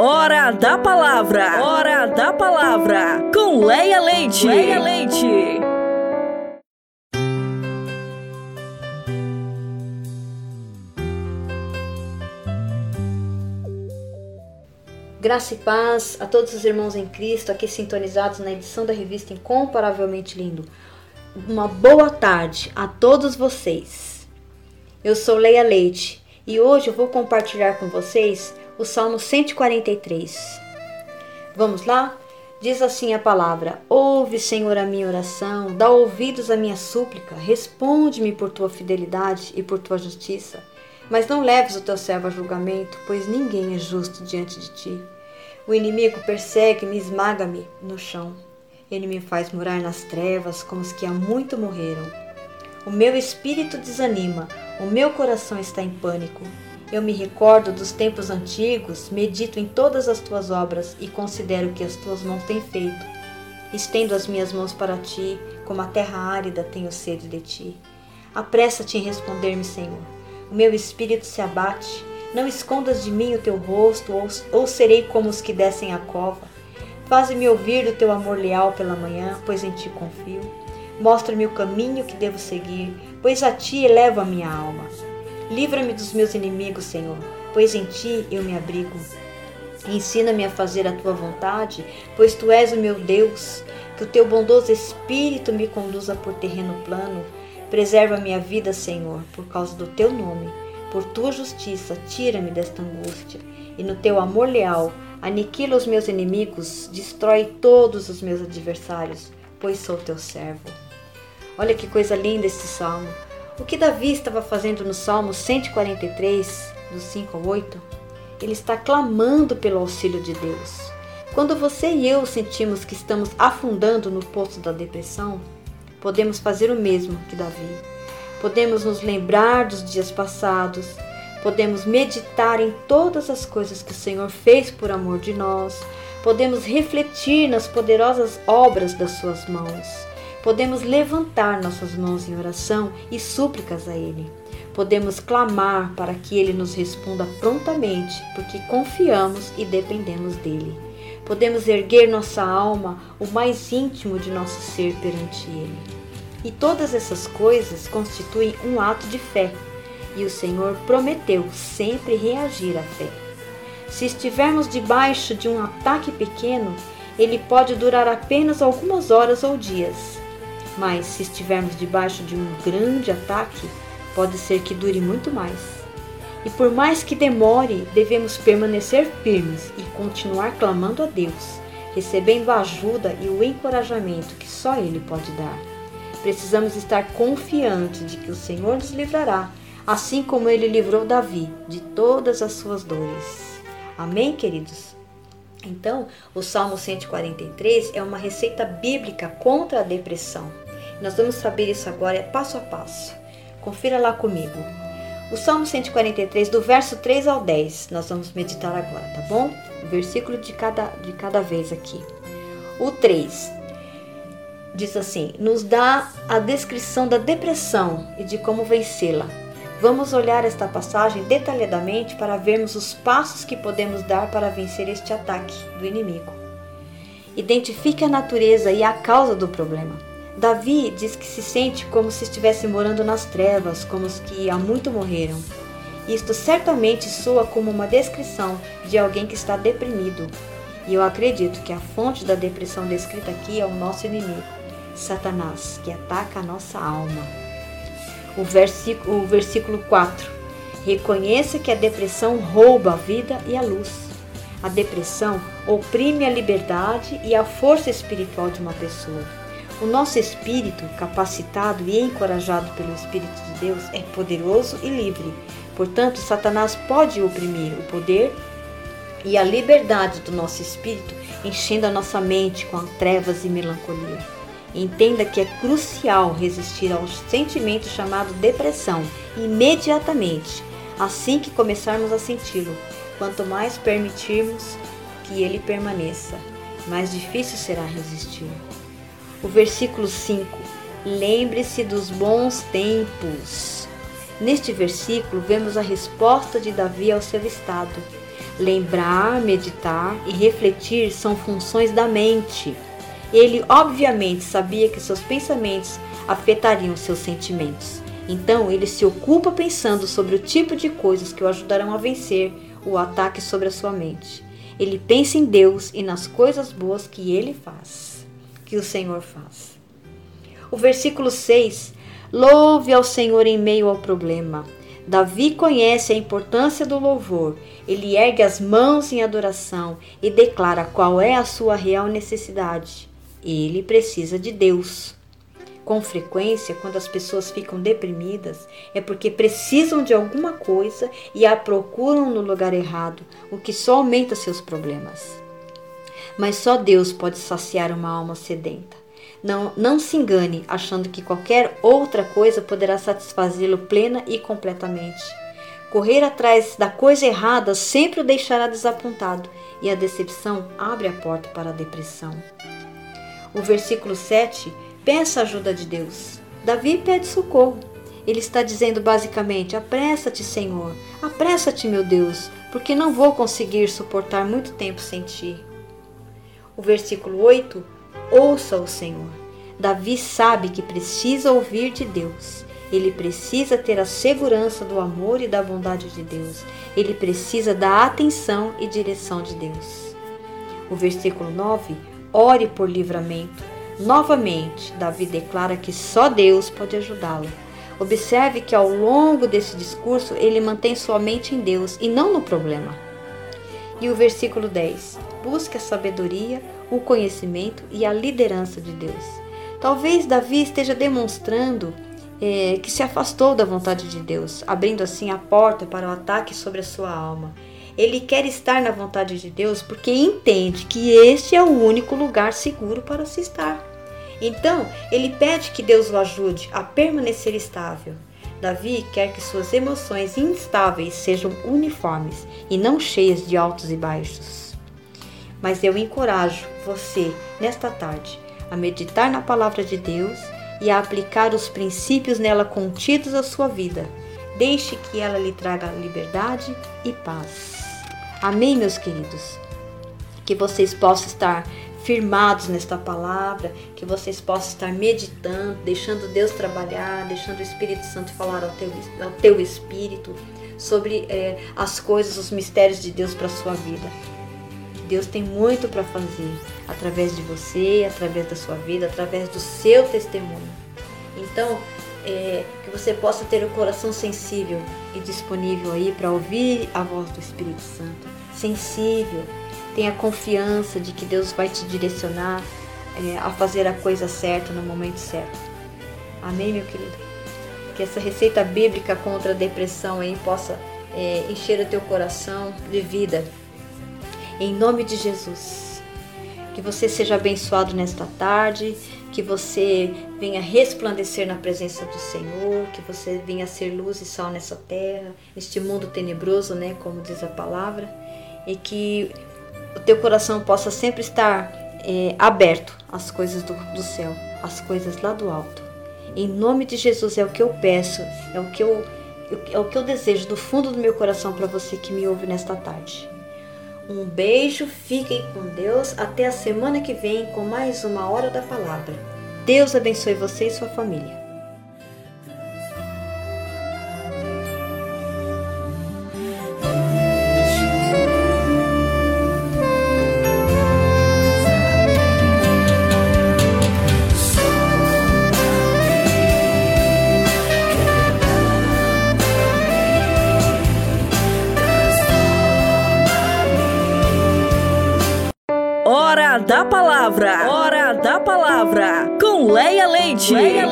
Hora da palavra. Hora da palavra. Com Leia Leite. Leia Leite. Graça e paz a todos os irmãos em Cristo aqui sintonizados na edição da revista Incomparavelmente Lindo. Uma boa tarde a todos vocês. Eu sou Leia Leite e hoje eu vou compartilhar com vocês o Salmo 143. Vamos lá? Diz assim a palavra: Ouve, Senhor, a minha oração, dá ouvidos à minha súplica, responde-me por tua fidelidade e por tua justiça. Mas não leves o teu servo a julgamento, pois ninguém é justo diante de ti. O inimigo persegue-me esmaga-me no chão. Ele me faz morar nas trevas como os que há muito morreram. O meu espírito desanima, o meu coração está em pânico. Eu me recordo dos tempos antigos, medito em todas as tuas obras e considero que as tuas mãos têm feito. Estendo as minhas mãos para ti, como a terra árida tenho sede de ti. Apressa-te em responder-me, Senhor. O meu espírito se abate. Não escondas de mim o teu rosto, ou, ou serei como os que descem a cova. Faze-me ouvir do teu amor leal pela manhã, pois em ti confio. Mostra-me o caminho que devo seguir, pois a ti elevo a minha alma. Livra-me dos meus inimigos, Senhor, pois em ti eu me abrigo. Ensina-me a fazer a tua vontade, pois tu és o meu Deus. Que o teu bondoso espírito me conduza por terreno plano. Preserva minha vida, Senhor, por causa do teu nome. Por tua justiça, tira-me desta angústia. E no teu amor leal, aniquila os meus inimigos, destrói todos os meus adversários, pois sou teu servo. Olha que coisa linda esse salmo. O que Davi estava fazendo no Salmo 143, do 5 ao 8? Ele está clamando pelo auxílio de Deus. Quando você e eu sentimos que estamos afundando no poço da depressão, podemos fazer o mesmo que Davi. Podemos nos lembrar dos dias passados, podemos meditar em todas as coisas que o Senhor fez por amor de nós, podemos refletir nas poderosas obras das suas mãos podemos levantar nossas mãos em oração e súplicas a Ele. Podemos clamar para que Ele nos responda prontamente, porque confiamos e dependemos dele. Podemos erguer nossa alma, o mais íntimo de nosso ser perante Ele. E todas essas coisas constituem um ato de fé, e o Senhor prometeu sempre reagir à fé. Se estivermos debaixo de um ataque pequeno, ele pode durar apenas algumas horas ou dias mas se estivermos debaixo de um grande ataque, pode ser que dure muito mais. E por mais que demore, devemos permanecer firmes e continuar clamando a Deus, recebendo a ajuda e o encorajamento que só Ele pode dar. Precisamos estar confiantes de que o Senhor nos livrará, assim como Ele livrou Davi de todas as suas dores. Amém, queridos? Então, o Salmo 143 é uma receita bíblica contra a depressão. Nós vamos saber isso agora passo a passo. Confira lá comigo. O Salmo 143, do verso 3 ao 10, nós vamos meditar agora, tá bom? O versículo de cada, de cada vez aqui. O 3 diz assim: nos dá a descrição da depressão e de como vencê-la. Vamos olhar esta passagem detalhadamente para vermos os passos que podemos dar para vencer este ataque do inimigo. Identifique a natureza e a causa do problema. Davi diz que se sente como se estivesse morando nas trevas, como os que há muito morreram. Isto certamente soa como uma descrição de alguém que está deprimido. E eu acredito que a fonte da depressão descrita aqui é o nosso inimigo, Satanás, que ataca a nossa alma. O versículo, o versículo 4. Reconheça que a depressão rouba a vida e a luz. A depressão oprime a liberdade e a força espiritual de uma pessoa. O nosso espírito, capacitado e encorajado pelo Espírito de Deus, é poderoso e livre. Portanto, Satanás pode oprimir o poder e a liberdade do nosso espírito, enchendo a nossa mente com trevas e melancolia. Entenda que é crucial resistir ao sentimento chamado depressão imediatamente, assim que começarmos a senti-lo. Quanto mais permitirmos que ele permaneça, mais difícil será resistir. O versículo 5: Lembre-se dos bons tempos. Neste versículo, vemos a resposta de Davi ao seu estado. Lembrar, meditar e refletir são funções da mente. Ele, obviamente, sabia que seus pensamentos afetariam seus sentimentos. Então, ele se ocupa pensando sobre o tipo de coisas que o ajudarão a vencer o ataque sobre a sua mente. Ele pensa em Deus e nas coisas boas que ele faz, que o Senhor faz. O versículo 6: Louve ao Senhor em meio ao problema. Davi conhece a importância do louvor. Ele ergue as mãos em adoração e declara qual é a sua real necessidade. Ele precisa de Deus. Com frequência, quando as pessoas ficam deprimidas, é porque precisam de alguma coisa e a procuram no lugar errado, o que só aumenta seus problemas. Mas só Deus pode saciar uma alma sedenta. Não, não se engane achando que qualquer outra coisa poderá satisfazê-lo plena e completamente. Correr atrás da coisa errada sempre o deixará desapontado e a decepção abre a porta para a depressão. O versículo 7 peça a ajuda de Deus. Davi pede socorro. Ele está dizendo basicamente: Apressa-te, Senhor, apressa-te, meu Deus, porque não vou conseguir suportar muito tempo sem ti. O versículo 8: Ouça o Senhor. Davi sabe que precisa ouvir de Deus. Ele precisa ter a segurança do amor e da bondade de Deus. Ele precisa da atenção e direção de Deus. O versículo 9: Ore por livramento. Novamente, Davi declara que só Deus pode ajudá-lo. Observe que ao longo desse discurso ele mantém sua mente em Deus e não no problema. E o versículo 10: Busque a sabedoria, o conhecimento e a liderança de Deus. Talvez Davi esteja demonstrando é, que se afastou da vontade de Deus, abrindo assim a porta para o ataque sobre a sua alma. Ele quer estar na vontade de Deus porque entende que este é o único lugar seguro para se estar. Então, ele pede que Deus o ajude a permanecer estável. Davi quer que suas emoções instáveis sejam uniformes e não cheias de altos e baixos. Mas eu encorajo você, nesta tarde, a meditar na palavra de Deus e a aplicar os princípios nela contidos à sua vida. Deixe que ela lhe traga liberdade e paz. Amém, meus queridos? Que vocês possam estar firmados nesta palavra, que vocês possam estar meditando, deixando Deus trabalhar, deixando o Espírito Santo falar ao teu, ao teu espírito sobre é, as coisas, os mistérios de Deus para a sua vida. Deus tem muito para fazer através de você, através da sua vida, através do seu testemunho. Então, é, que você possa ter o coração sensível e disponível aí para ouvir a voz do Espírito Santo. Sensível. Tenha confiança de que Deus vai te direcionar é, a fazer a coisa certa no momento certo. Amém, meu querido? Que essa receita bíblica contra a depressão aí possa é, encher o teu coração de vida. Em nome de Jesus. Que você seja abençoado nesta tarde que você venha resplandecer na presença do Senhor, que você venha ser luz e sal nessa terra, neste mundo tenebroso, né, como diz a palavra, e que o teu coração possa sempre estar é, aberto às coisas do, do céu, às coisas lá do alto. Em nome de Jesus é o que eu peço, é o que eu, é o que eu desejo do fundo do meu coração para você que me ouve nesta tarde. Um beijo, fiquem com Deus. Até a semana que vem com mais uma Hora da Palavra. Deus abençoe você e sua família. Leia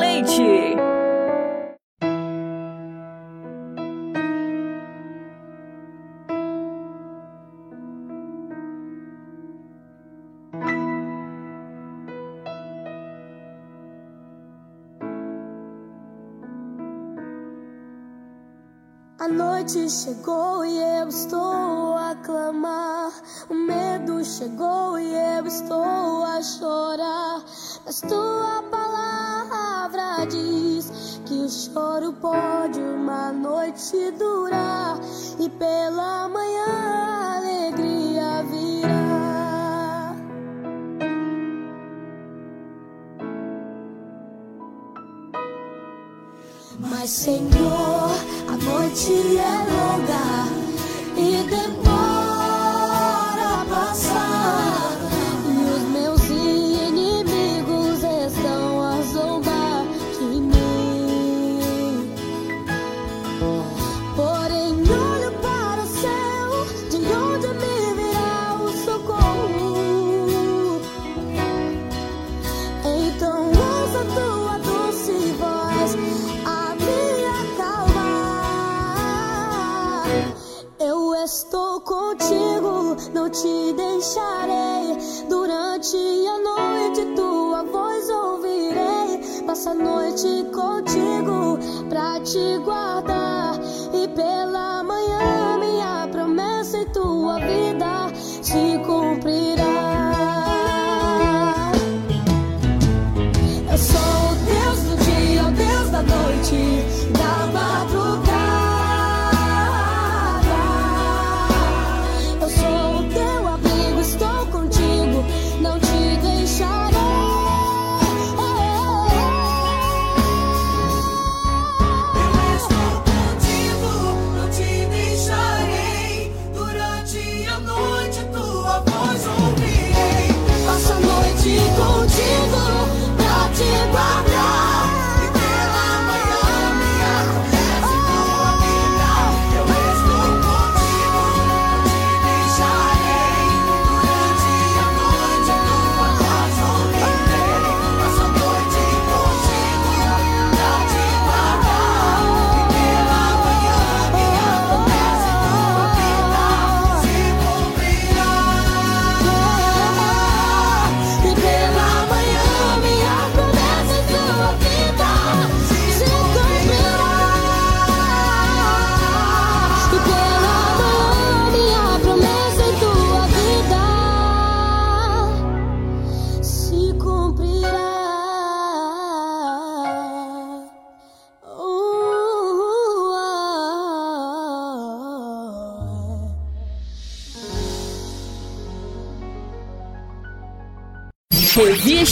noite chegou e eu estou a clamar. O medo chegou e eu estou a chorar. Mas tua palavra diz que o choro pode uma noite durar. E pela manhã a alegria virá. Mas Senhor, a noite é longa e demora deixarei. Durante a noite tua voz ouvirei. Passa a noite contigo pra te guardar. E pela manhã minha promessa em tua vida se cumprirá.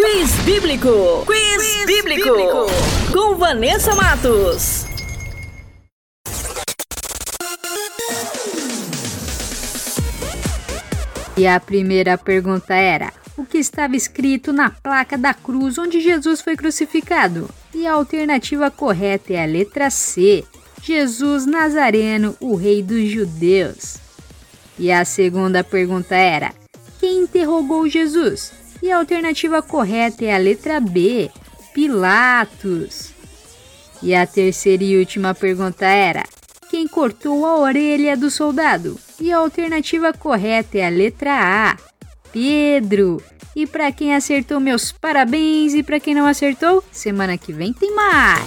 Quiz Bíblico. Quiz, bíblico. Com Vanessa Matos. E a primeira pergunta era: o que estava escrito na placa da cruz onde Jesus foi crucificado? E a alternativa correta é a letra C: Jesus Nazareno, o Rei dos Judeus. E a segunda pergunta era: quem interrogou Jesus? E a alternativa correta é a letra B: Pilatos. E a terceira e última pergunta era: quem cortou a orelha do soldado? E a alternativa correta é a letra A: Pedro. E para quem acertou, meus parabéns. E para quem não acertou, semana que vem tem mais.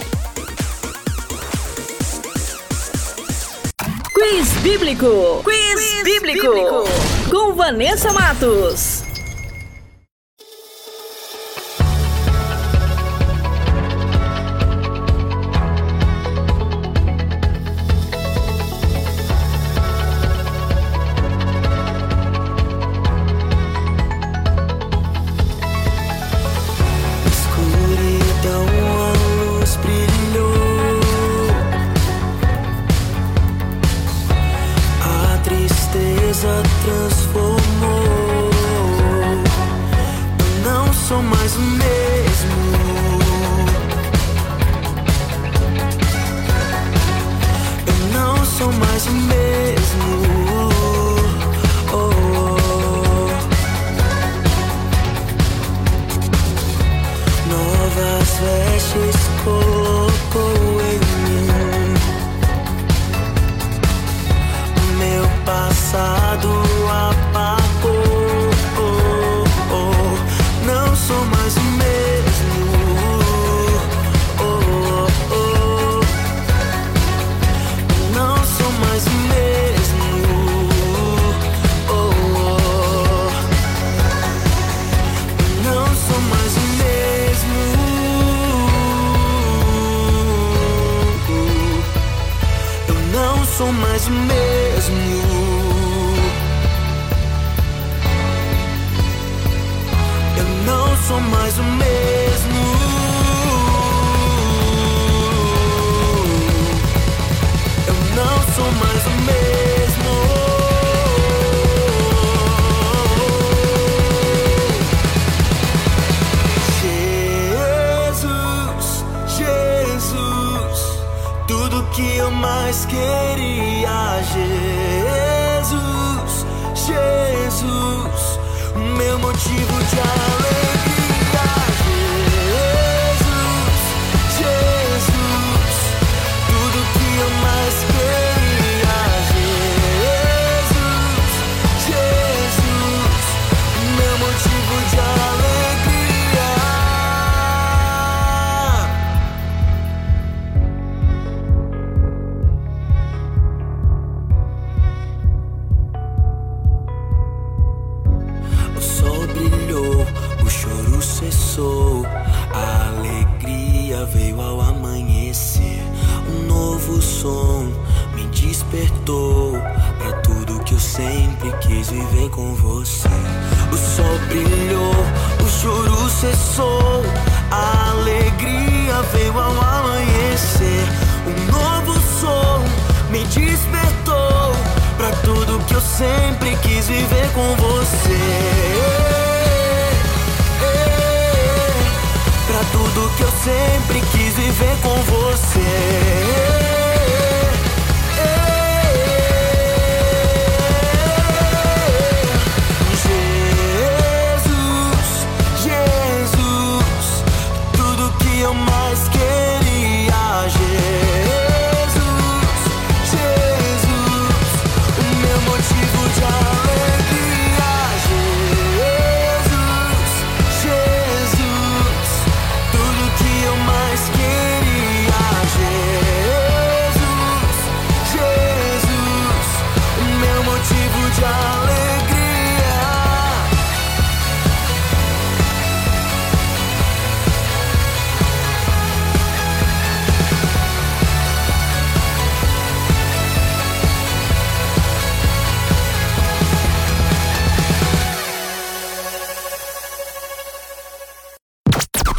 Quiz Bíblico. Quiz, bíblico. Com Vanessa Matos.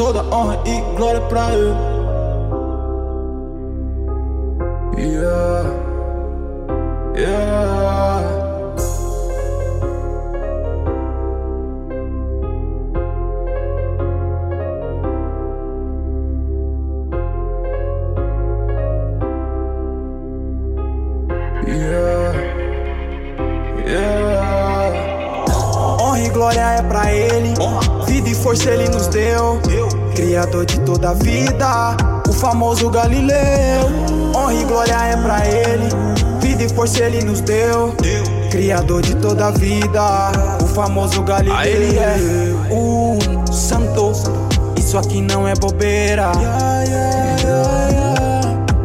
Toda honra e glória pra Ele. Yeah, yeah. Glória é pra Ele. Vida e força Ele nos deu. Criador de toda a vida, o famoso Galileu. Honra e glória é pra Ele. Vida e força Ele nos deu. Criador de toda a vida, o famoso Galileu. Ele é o santo. Isso aqui não é bobeira.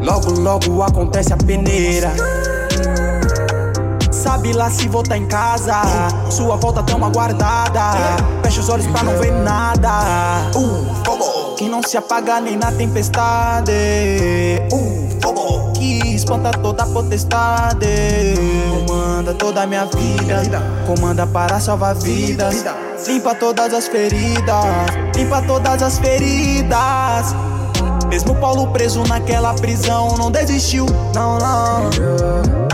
Logo, logo acontece a peneira. Sabe lá se vou tá em casa. Sua volta tão aguardada. Fecha os olhos pra não ver nada. Uh, que não se apaga nem na tempestade. Uh, que espanta toda a potestade. Comanda toda a minha vida. Comanda para salvar vidas. Limpa todas as feridas. Limpa todas as feridas. Mesmo Paulo preso naquela prisão, não desistiu. Não, não.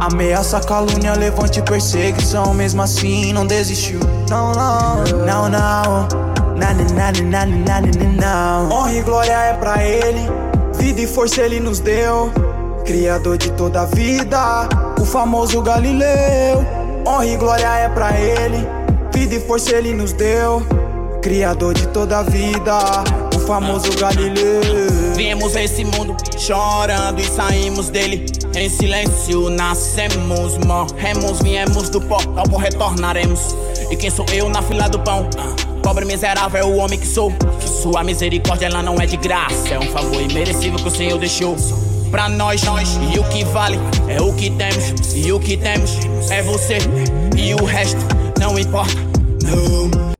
Ameaça, calúnia, levante perseguição. Mesmo assim, não desistiu. Não, não. Não, não. Nani, nani, nani, nani, não. Honra e glória é pra ele. Vida e força ele nos deu. Criador de toda a vida. O famoso Galileu. Honra e glória é pra ele. Vida e força ele nos deu. Criador de toda a vida, famoso Galileu. Vimos esse mundo chorando e saímos dele. Em silêncio nascemos, morremos, viemos do pó, pó retornaremos. E quem sou eu na fila do pão? Pobre miserável é o homem que sou. Sua misericórdia ela não é de graça, é um favor imerecido que o Senhor deixou. Pra nós, nós, e o que vale é o que temos, e o que temos é você, e o resto não importa. Não.